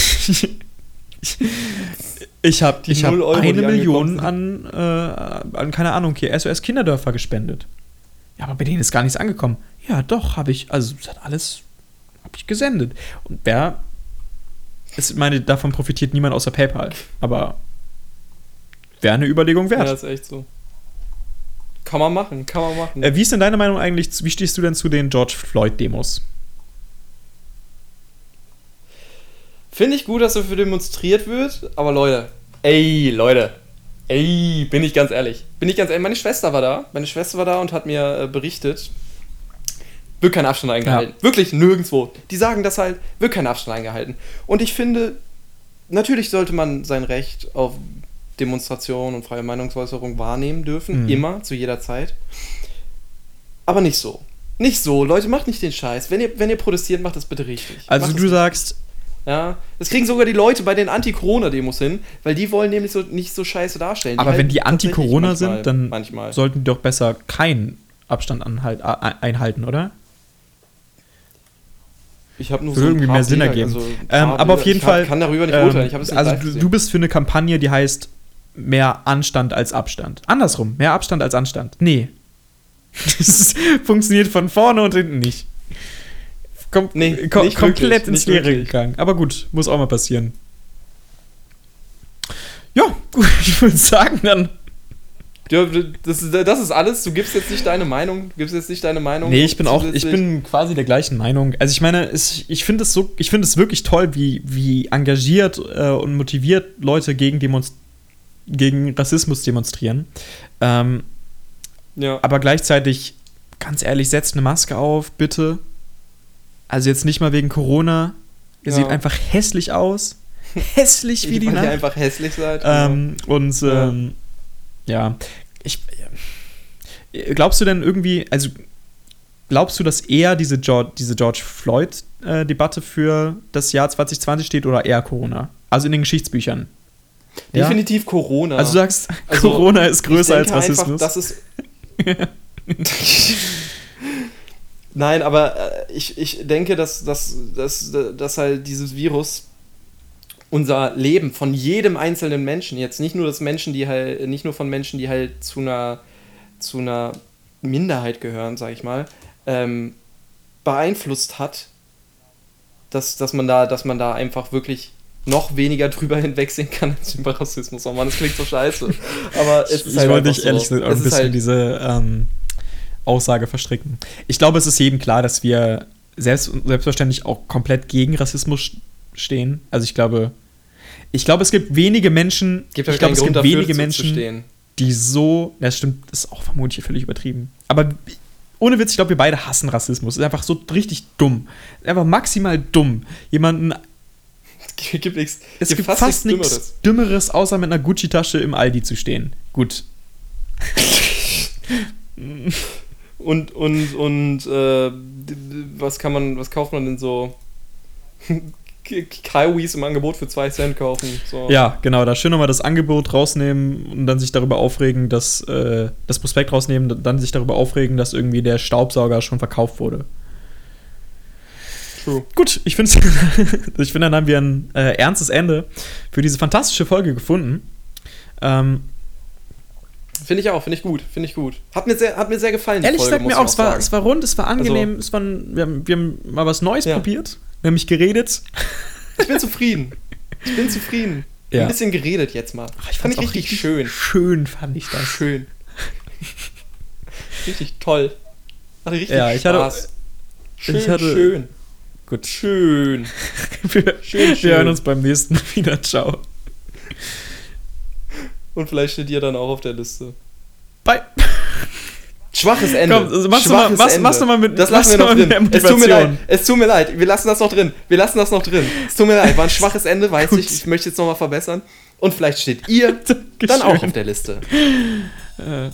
Ich habe Die ich hab Euro, die eine Million an, äh, an, keine Ahnung, hier SOS Kinderdörfer gespendet. Ja, aber bei denen ist gar nichts angekommen. Ja, doch, habe ich, also es hat alles, habe ich gesendet. Und wer, ich meine, davon profitiert niemand außer PayPal. Aber wäre eine Überlegung Ja, wert. das ist echt so. Kann man machen, kann man machen. äh, wie ist denn deine Meinung eigentlich, wie stehst du denn zu den George Floyd-Demos? Finde ich gut, dass dafür demonstriert wird, aber Leute, ey, Leute, ey, bin ich ganz ehrlich. Bin ich ganz ehrlich, meine Schwester war da. Meine Schwester war da und hat mir äh, berichtet, wird kein Abstand eingehalten. Wirklich nirgendwo. Die sagen das halt, wird kein Abstand eingehalten. Und ich finde, natürlich sollte man sein Recht auf Demonstration und freie Meinungsäußerung wahrnehmen dürfen. Mhm. Immer, zu jeder Zeit. Aber nicht so. Nicht so. Leute, macht nicht den Scheiß. Wenn ihr, wenn ihr protestiert, macht das bitte richtig. Also Macht du sagst, ja, das kriegen sogar die Leute bei den Anti-Corona-Demos hin, weil die wollen nämlich so, nicht so scheiße darstellen. aber wenn die Anti-Corona sind, dann manchmal. sollten die doch besser keinen Abstand anhalt, einhalten, oder? ich habe nur Würde so irgendwie mehr Sinn ergeben. also Ähm, aber auf jeden ich Fall. Kann, kann darüber nicht ähm, urteilen. Ich also du, du bist für eine Kampagne, die heißt mehr Anstand als Abstand. Andersrum, mehr Abstand als Anstand. Nee. Das funktioniert von vorne und hinten nicht. Kom Nee, ko nicht komplett ins Leere gegangen. Aber gut, muss auch mal passieren. Ja, gut, ich würde sagen, dann. Ja, das, ist- das ist alles. Du gibst jetzt nicht deine Meinung. Gibst jetzt nicht deine Meinung. Nee, ich bin auch, ich bin quasi der gleichen Meinung. Also ich meine, es, ich finde es so, ich finde es wirklich toll, wie, wie engagiert äh, und motiviert Leute gegen, Demonst gegen Rassismus demonstrieren. Ähm, Ja. aber gleichzeitig, ganz ehrlich, setzt eine Maske auf, bitte. Also jetzt nicht mal wegen Corona. Ihr Ja. seht einfach hässlich aus. Hässlich wie die weil ihr Nacht. einfach hässlich seid. Ähm, und Ja. ähm, ja, ich. äh, Glaubst du denn irgendwie, also glaubst du, dass eher diese George, diese George Floyd-Debatte für das Jahr 2020 steht oder eher Corona? Also in den Geschichtsbüchern. Ja? Definitiv Corona. Also du sagst, Also, Corona ist größer als Rassismus. Einfach, das ist Nein, aber äh, ich, ich denke, dass, dass, dass, dass halt dieses Virus unser Leben von jedem einzelnen Menschen, jetzt nicht nur das Menschen, die halt, nicht nur von Menschen, die halt zu einer, zu einer Minderheit gehören, sag ich mal, ähm, beeinflusst hat, dass, dass, man da, dass man da einfach wirklich noch weniger drüber hinwegsehen kann als über Rassismus. Oh Mann, das klingt so scheiße. Aber es ich ist halt wollte dich ehrlich so. gesagt auch ein bisschen halt- diese ähm, Aussage verstricken. Ich glaube, es ist jedem klar, dass wir selbst, selbstverständlich auch komplett gegen Rassismus stehen. Also ich glaube, ich glaube, es gibt wenige Menschen, Gibt ich glaube, es Grund gibt wenige Menschen, die so, das stimmt, das ist auch vermutlich völlig übertrieben. Aber ohne Witz, ich glaube, wir beide hassen Rassismus. Ist einfach so richtig dumm. Ist einfach maximal dumm. Jemanden, Es gibt nichts. es gibt fast, nichts Dümmeres, außer mit einer Gucci-Tasche im Aldi zu stehen. Gut. Und, und, und, äh, was kann man, was kauft man denn so? Kiwis im Angebot für 2 Cent kaufen. So. Ja, genau, da schön nochmal das Angebot rausnehmen und dann sich darüber aufregen, dass äh, das Prospekt rausnehmen, dann sich darüber aufregen, dass irgendwie der Staubsauger schon verkauft wurde. True. Gut, ich finde, ich find, dann haben wir ein äh, ernstes Ende für diese fantastische Folge gefunden. Ähm, Finde ich auch, finde ich gut, finde ich gut. Hat mir sehr, hat mir sehr gefallen. ehrlich Folge, gesagt mir auch, es war, es war rund, es war angenehm, es war, wir, haben, wir haben mal was Neues Ja. probiert, nämlich geredet. Ich bin zufrieden. Ich bin zufrieden. Ja. Ein bisschen geredet jetzt mal. Ach, ich fand ich auch richtig, schön. Schön fand ich das. Schön. richtig toll. Hatte richtig Ja, ich hatte- Spaß. schön, ich hatte- schön. Gut. Schön. Wir, Schön, wir schön. hören uns beim nächsten Mal wieder. Ciao. Und vielleicht steht ihr dann auch auf der Liste. Bye. Schwaches Ende. Komm, also machst du mal- Schwaches machst- Ende. machst du mal mit- Das lassen wir noch drin. der Es tut mir leid. Es tut mir leid. Wir lassen das noch drin. Wir lassen das noch drin. Es tut mir leid. War ein schwaches Ende, weiß Gut. ich. Ich möchte jetzt nochmal verbessern. Und vielleicht steht ihr dann auch auf der Liste. Äh,